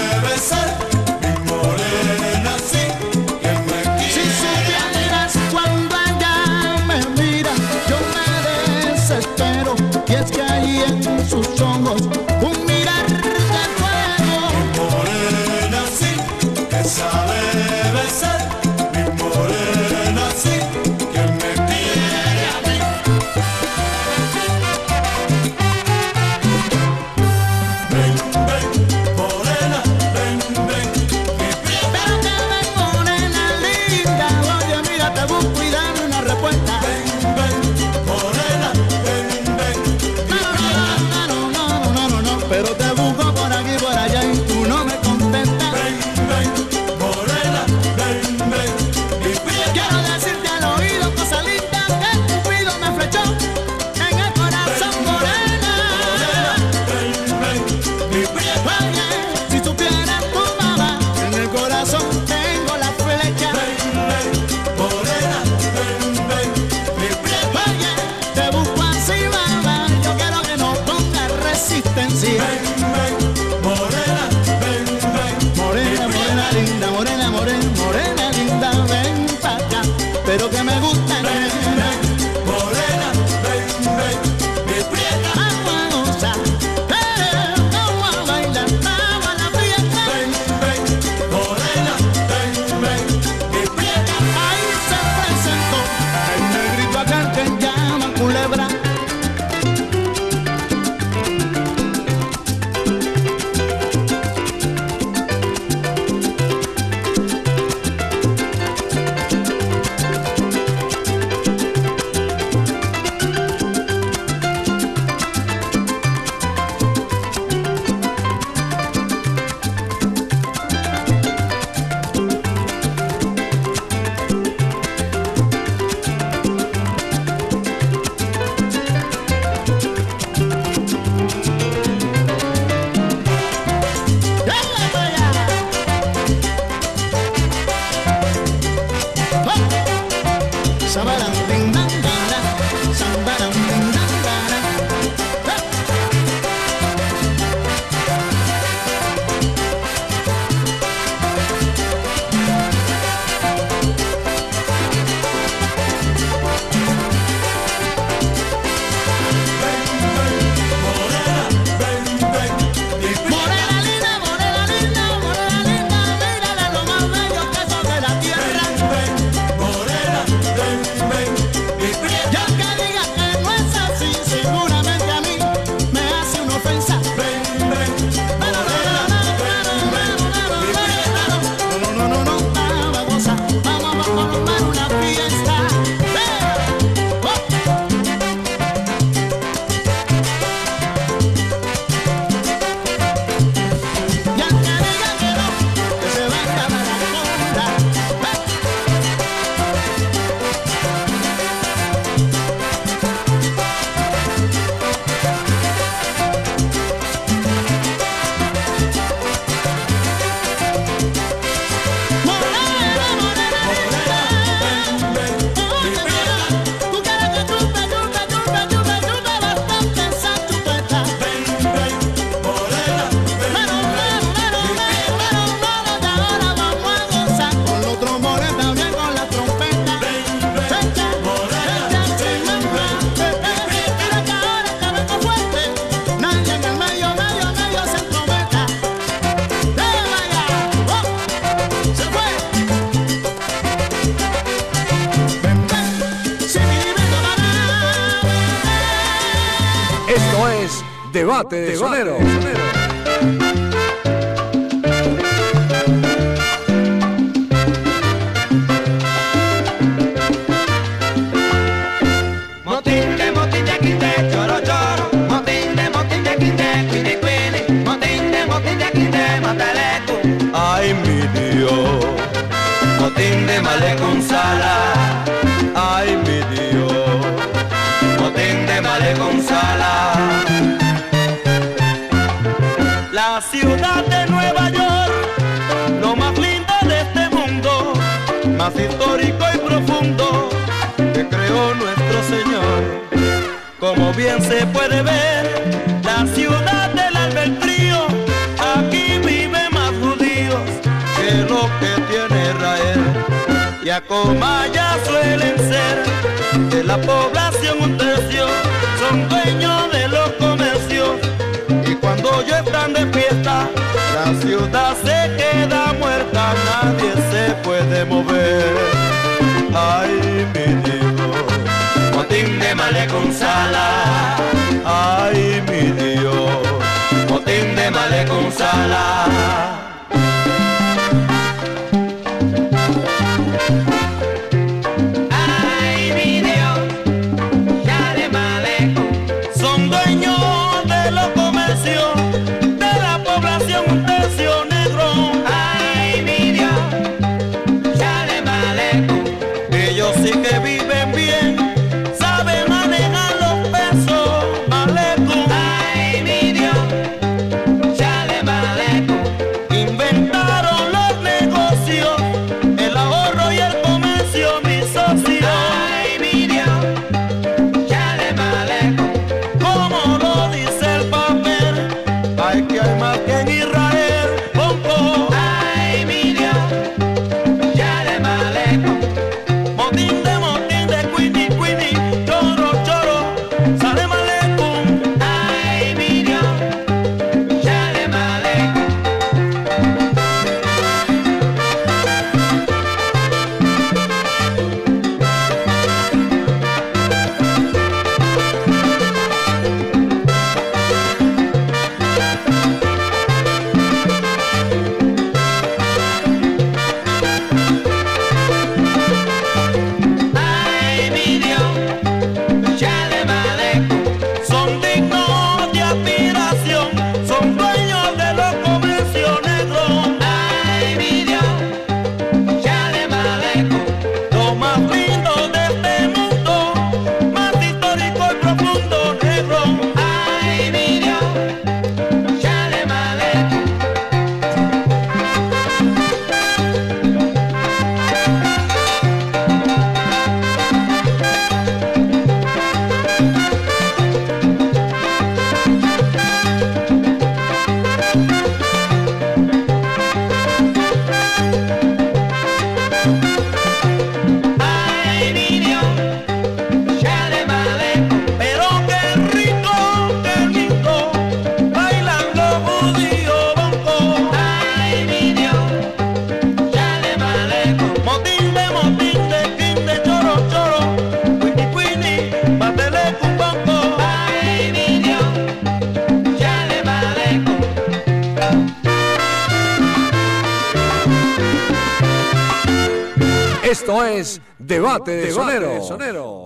Norte. Sonero.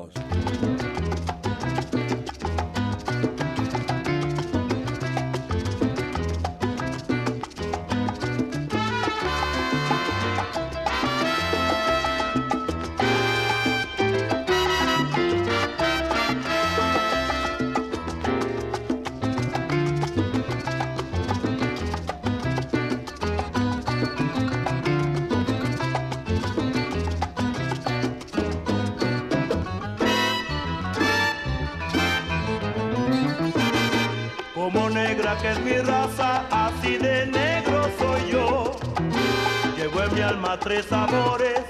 resabores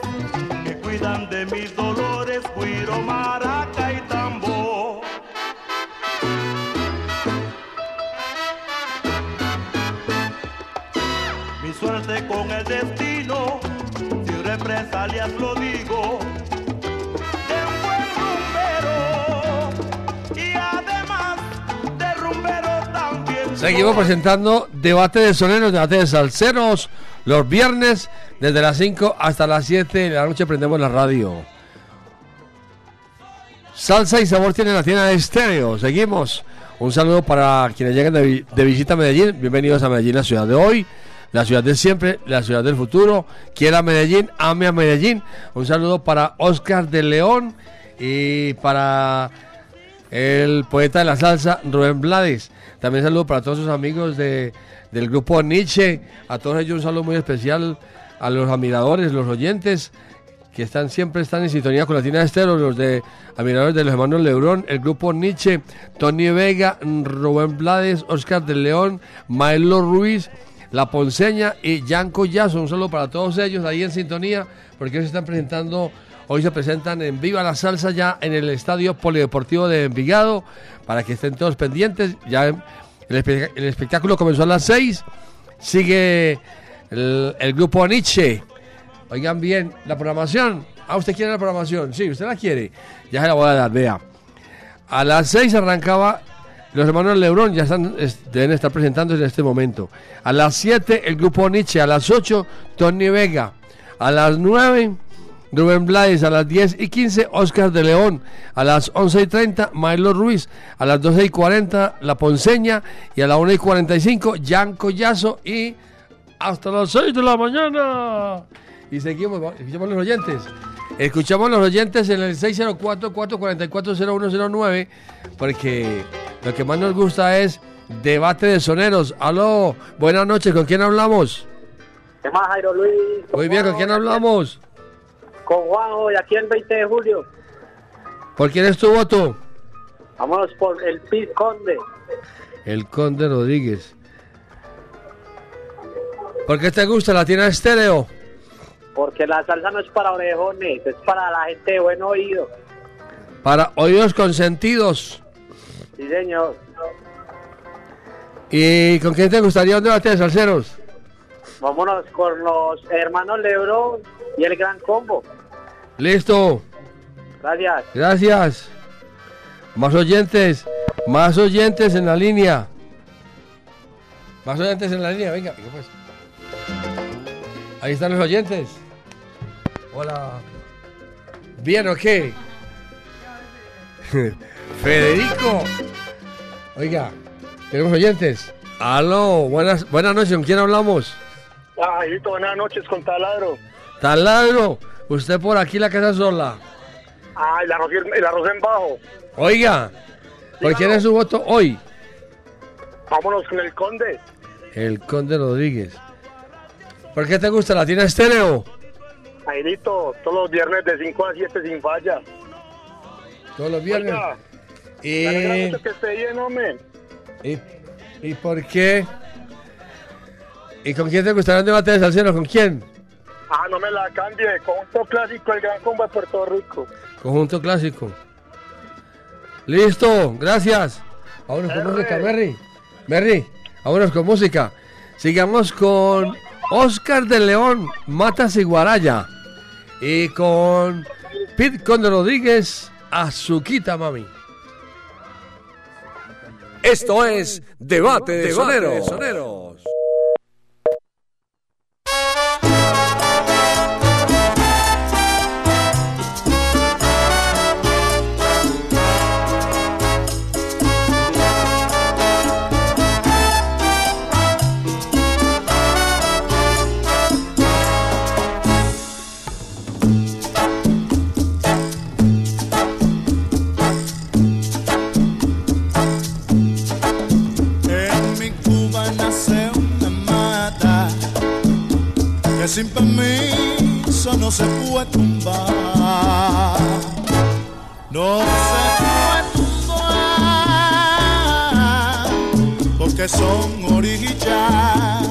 que cuidan de mis dolores, guiro, maraca y tambor. Mi suerte con el destino, sin represalias lo digo. Seguimos presentando debate de soneros, debate de salseros, los viernes desde las 5 hasta las 7 de la noche, prendemos la radio. Salsa y sabor tiene la tienda de estéreo. Seguimos. Un saludo para quienes llegan de, de visita a Medellín. Bienvenidos a Medellín, la ciudad de hoy, la ciudad de siempre, la ciudad del futuro. Quiera Medellín, ame a Medellín. Un saludo para Oscar de León y para el poeta de la salsa, Rubén Blades. También saludo para todos sus amigos de, del grupo Nietzsche. A todos ellos un saludo muy especial a los admiradores, los oyentes que están siempre están en sintonía con Latina Estero, los de admiradores de los hermanos Lebrón, el grupo Nietzsche, Tony Vega, Rubén Blades, Oscar de León, Maelo Ruiz, La Ponceña y Jan Collazo. Un saludo para todos ellos ahí en sintonía, porque se están presentando, hoy se presentan en Viva la Salsa ya en el Estadio Polideportivo de Envigado, para que estén todos pendientes. Ya el, el espectáculo comenzó a las 6, sigue el, el grupo Nietzsche. Oigan bien, la programación. Ah, ¿usted quiere la programación? Sí, usted la quiere. Ya se la voy a dar, vea. A las 6 arrancaba los hermanos Lebrón, ya están, es- deben estar presentándose en este momento. A las 7 el grupo Nietzsche, a las 8 Tony Vega, a las 9 Rubén Blades, a las 10 y 15 Oscar de León, a las 11 y 30 Milo Ruiz, a las 12 y 40 La Ponceña y a las 1 y 45 Jan Collazo y hasta las 6 de la mañana. Y seguimos, escuchamos los oyentes. Escuchamos los oyentes en el 604-444-0109, porque lo que más nos gusta es debate de soneros. Aló, buenas noches, ¿con quién hablamos? ¿Qué más, Jairo Luis? Muy bien, ¿con quién hablamos? Con Juanjo, y aquí el 20 de julio. ¿Por quién es tu voto? Vámonos por el Pit Conde. El Conde Rodríguez. ¿Por qué te gusta la tienda estéreo? Porque la salsa no es para orejones, es para la gente de buen oído. Para oídos consentidos. Sí, señor. ¿Y con quién te gustaría un debate de salseros? Vámonos con los hermanos Lebrón y el Gran Combo. Listo. Gracias. Gracias. Más oyentes, más oyentes en la línea. Más oyentes en la línea, venga, venga, pues. Ahí están los oyentes. Hola. ¿Bien o qué? Federico. Oiga, tenemos oyentes. Aló, buenas, buenas noches, ¿con quién hablamos? Ah, Jairito, buenas noches con Taladro. Taladro, usted por aquí la casa sola. Ah, el arroz, el arroz en bajo. Oiga, ¿por quién es su voto hoy? Vámonos con el conde. El Conde Rodríguez. ¿Por qué te gusta la tienda estéreo? Jairito, todos los viernes de 5 a 7 sin falla. Todos los viernes. Oiga, Y, me alegra mucho que esté bien, hombre. y, ¿y por qué? ¿Y con quién te gustaría un debate de salsero? ¿Con quién? Ah, no me la cambie. Conjunto clásico, el Gran Combo de Puerto Rico. Conjunto clásico. Listo, gracias. Vámonos con música, Merry. Merry, vámonos con música. Sigamos con Oscar de León, Matas y Guaraya. Y con Pete Conde Rodríguez, Azuquita Mami. Esto es Debate de Debate de Soneros. Sin permiso no se puede tumbar. No se puede tumbar porque son orillas.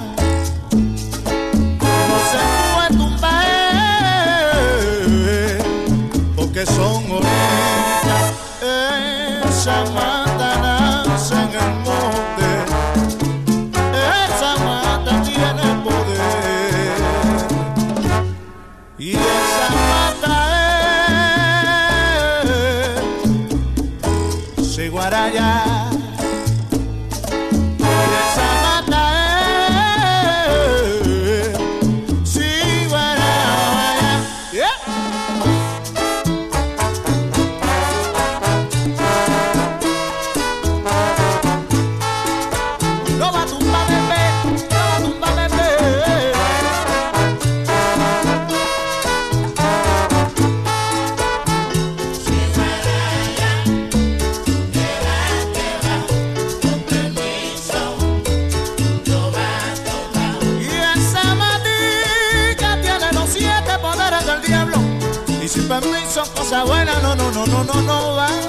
no, no, no, no.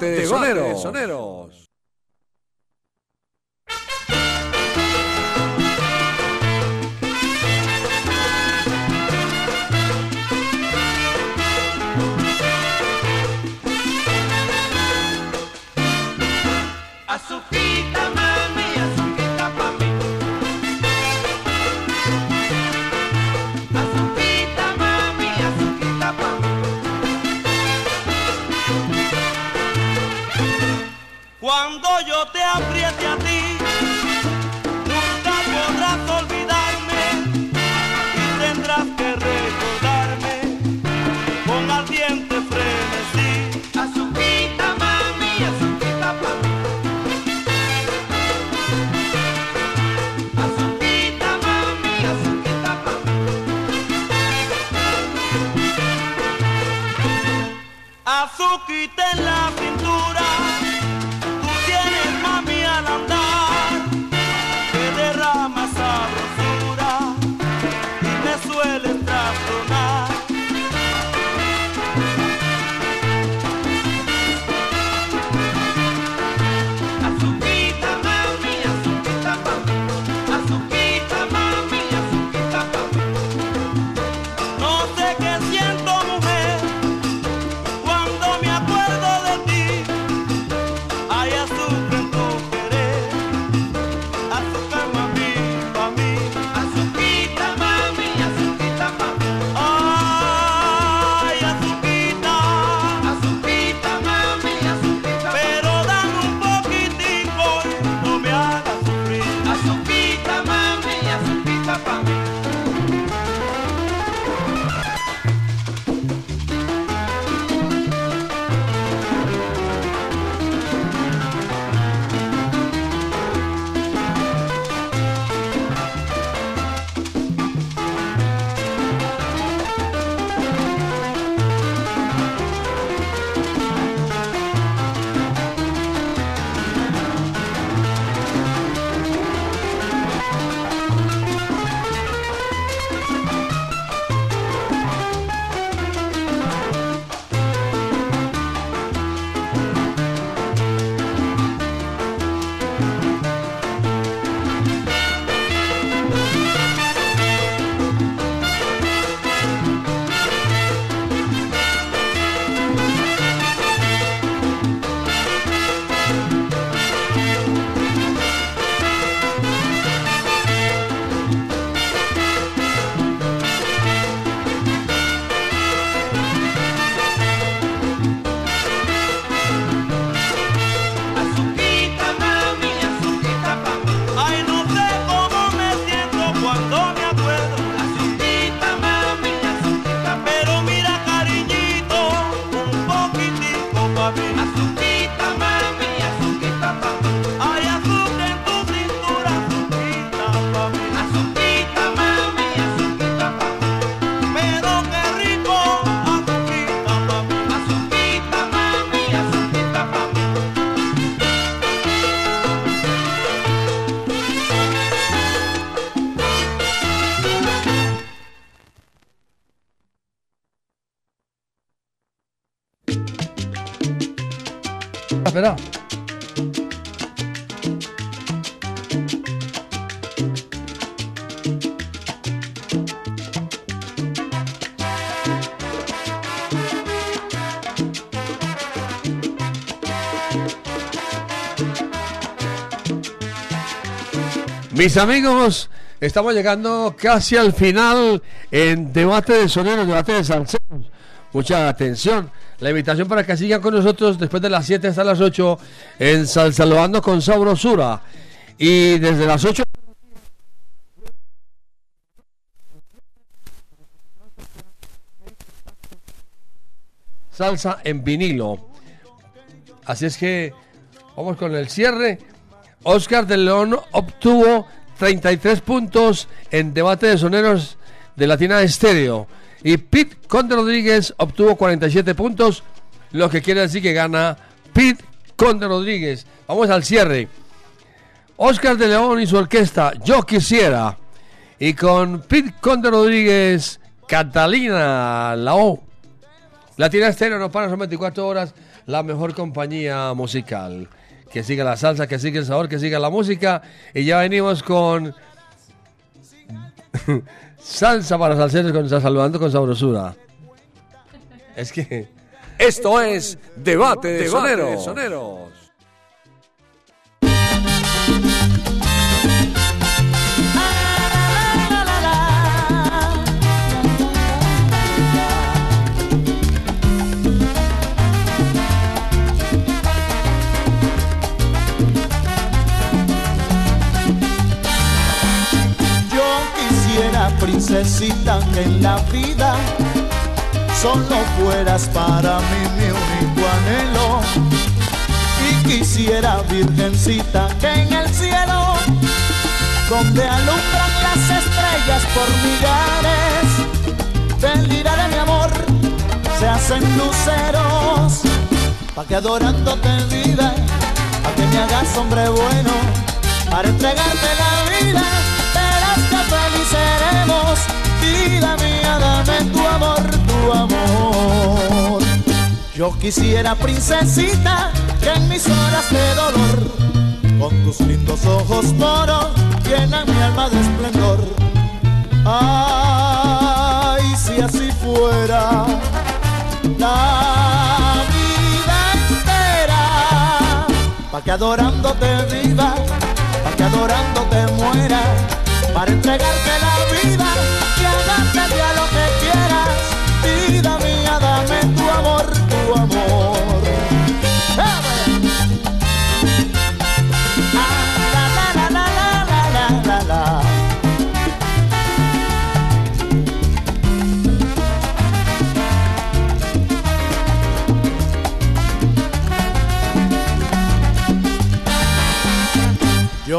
corte sonero. Mis amigos, estamos llegando casi al final en debate de soneros, debate de salseros. Mucha atención. La invitación para que sigan con nosotros después de las 7 hasta las 8 en Salsalobando con Sabrosura. Y desde las 8 salsa en vinilo. Así es que vamos con el cierre. Oscar de León obtuvo 33 puntos en debate de soneros de Latina Estéreo. Y Pete Conde Rodríguez obtuvo 47 puntos, lo que quiere decir que gana Pete Conde Rodríguez. Vamos al cierre. Oscar de León y su orquesta, Yo Quisiera. Y con Pete Conde Rodríguez, Catalina Lao. Latina Estéreo no para, son 24 horas, la mejor compañía musical. Que siga la salsa, que siga el sabor, que siga la música. Y ya venimos con salsa para salseros con saludando con sabrosura. Es que Esto es Debate de Debate de Soneros. Que en la vida solo fueras para mí mi único anhelo. Y quisiera, virgencita, que en el cielo, donde alumbran las estrellas por millares, ira de mi amor se hacen luceros, pa' que adorándote viva, pa' que me hagas hombre bueno, para entregarte la vida, feliz seremos, vida mía, dame tu amor, tu amor. Yo quisiera, princesita, que en mis horas de dolor, con tus lindos ojos moros, llenan mi alma de esplendor. Ay, si así fuera la vida entera, pa' que adorándote viva, pa' que adorándote muera, para entregártela.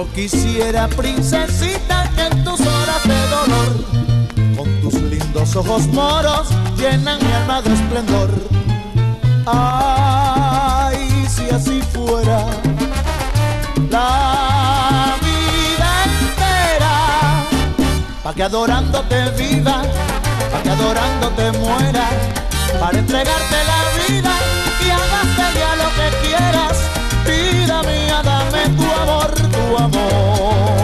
Quisiera, princesita, que en tus horas de dolor, con tus lindos ojos moros, llenan mi alma de esplendor. Ay, si así fuera la vida entera, pa' que adorándote viva, pa' que adorándote muera, para entregarte la vida y hagarte ya lo que quieras. Vida mía, amor,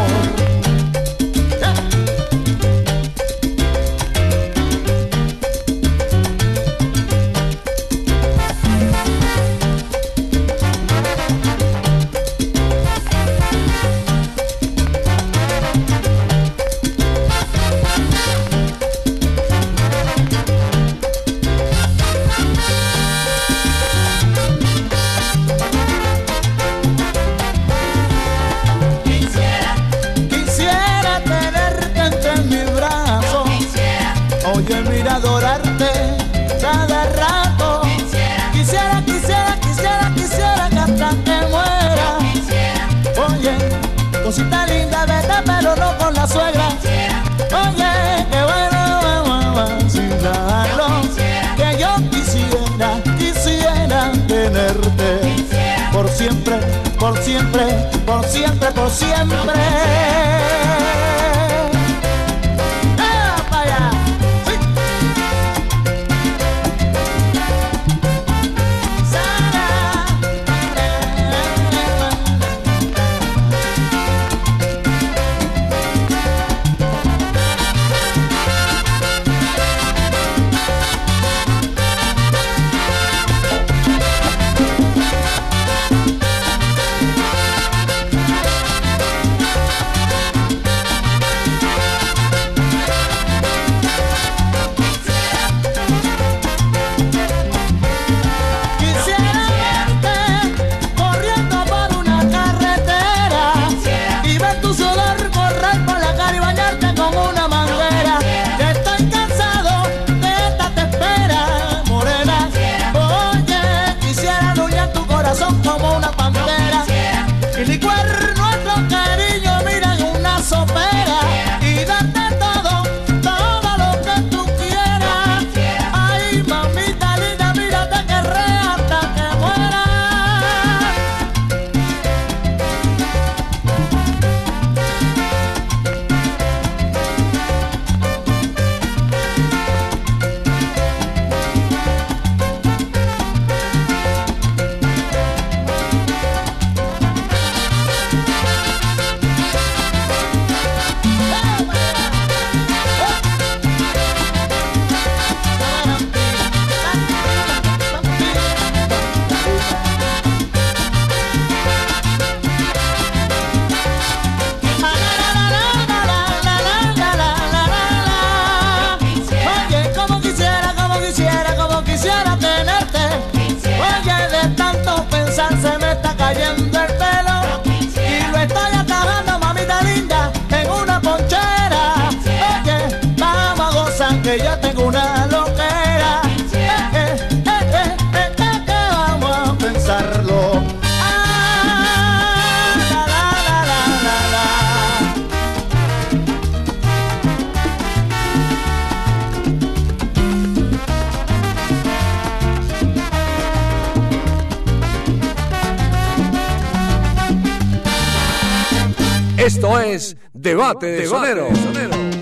Debate de Sonero.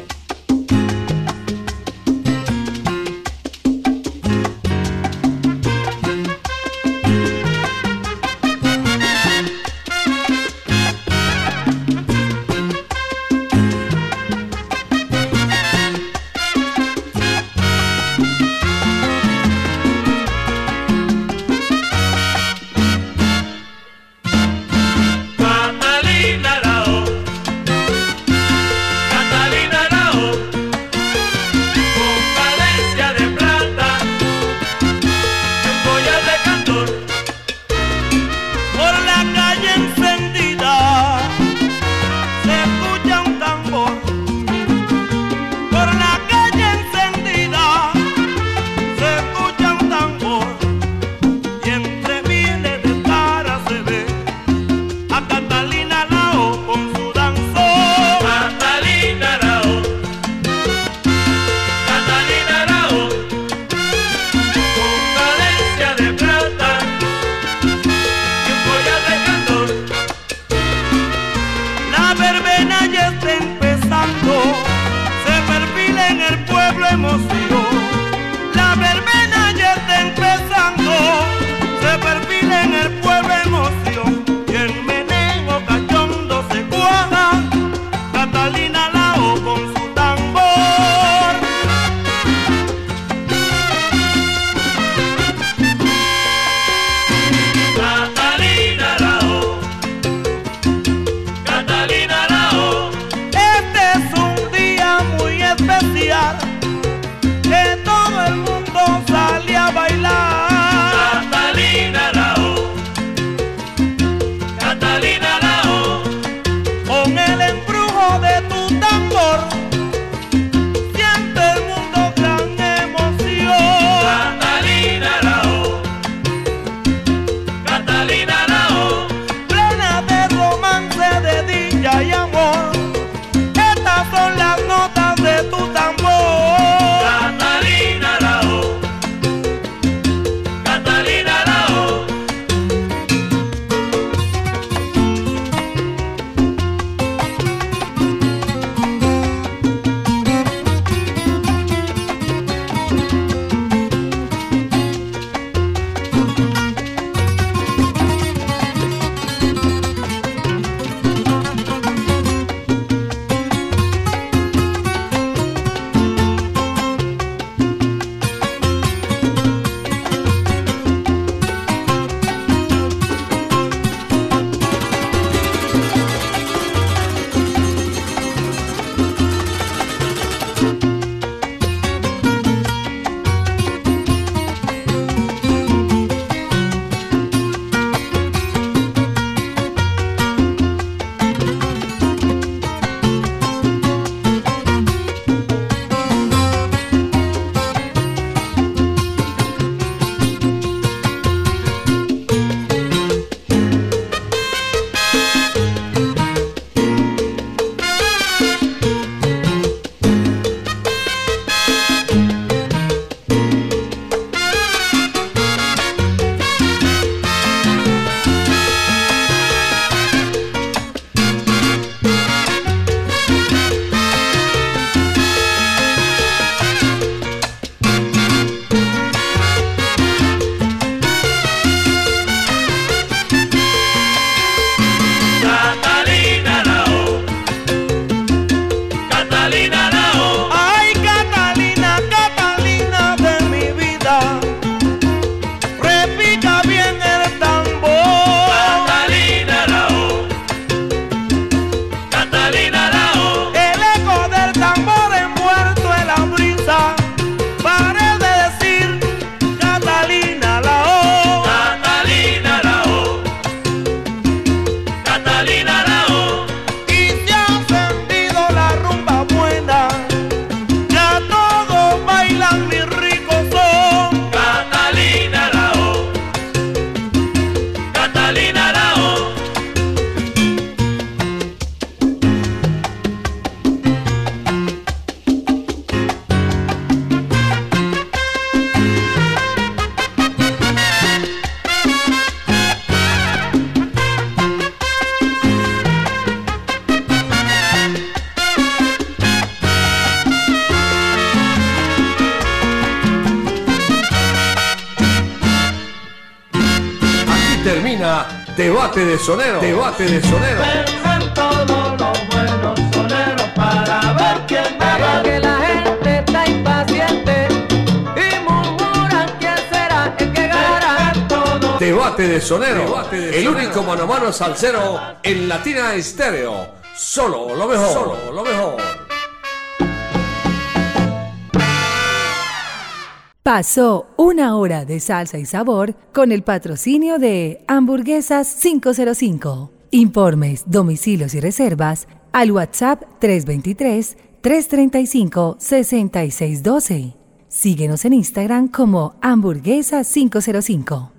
Salsero en Latina Estéreo. Solo lo mejor. Solo lo mejor. Pasó una hora de salsa y sabor con el patrocinio de Hamburguesas 505. Informes, domicilios y reservas al WhatsApp 323-335-6612. Síguenos en Instagram como Hamburguesas 505.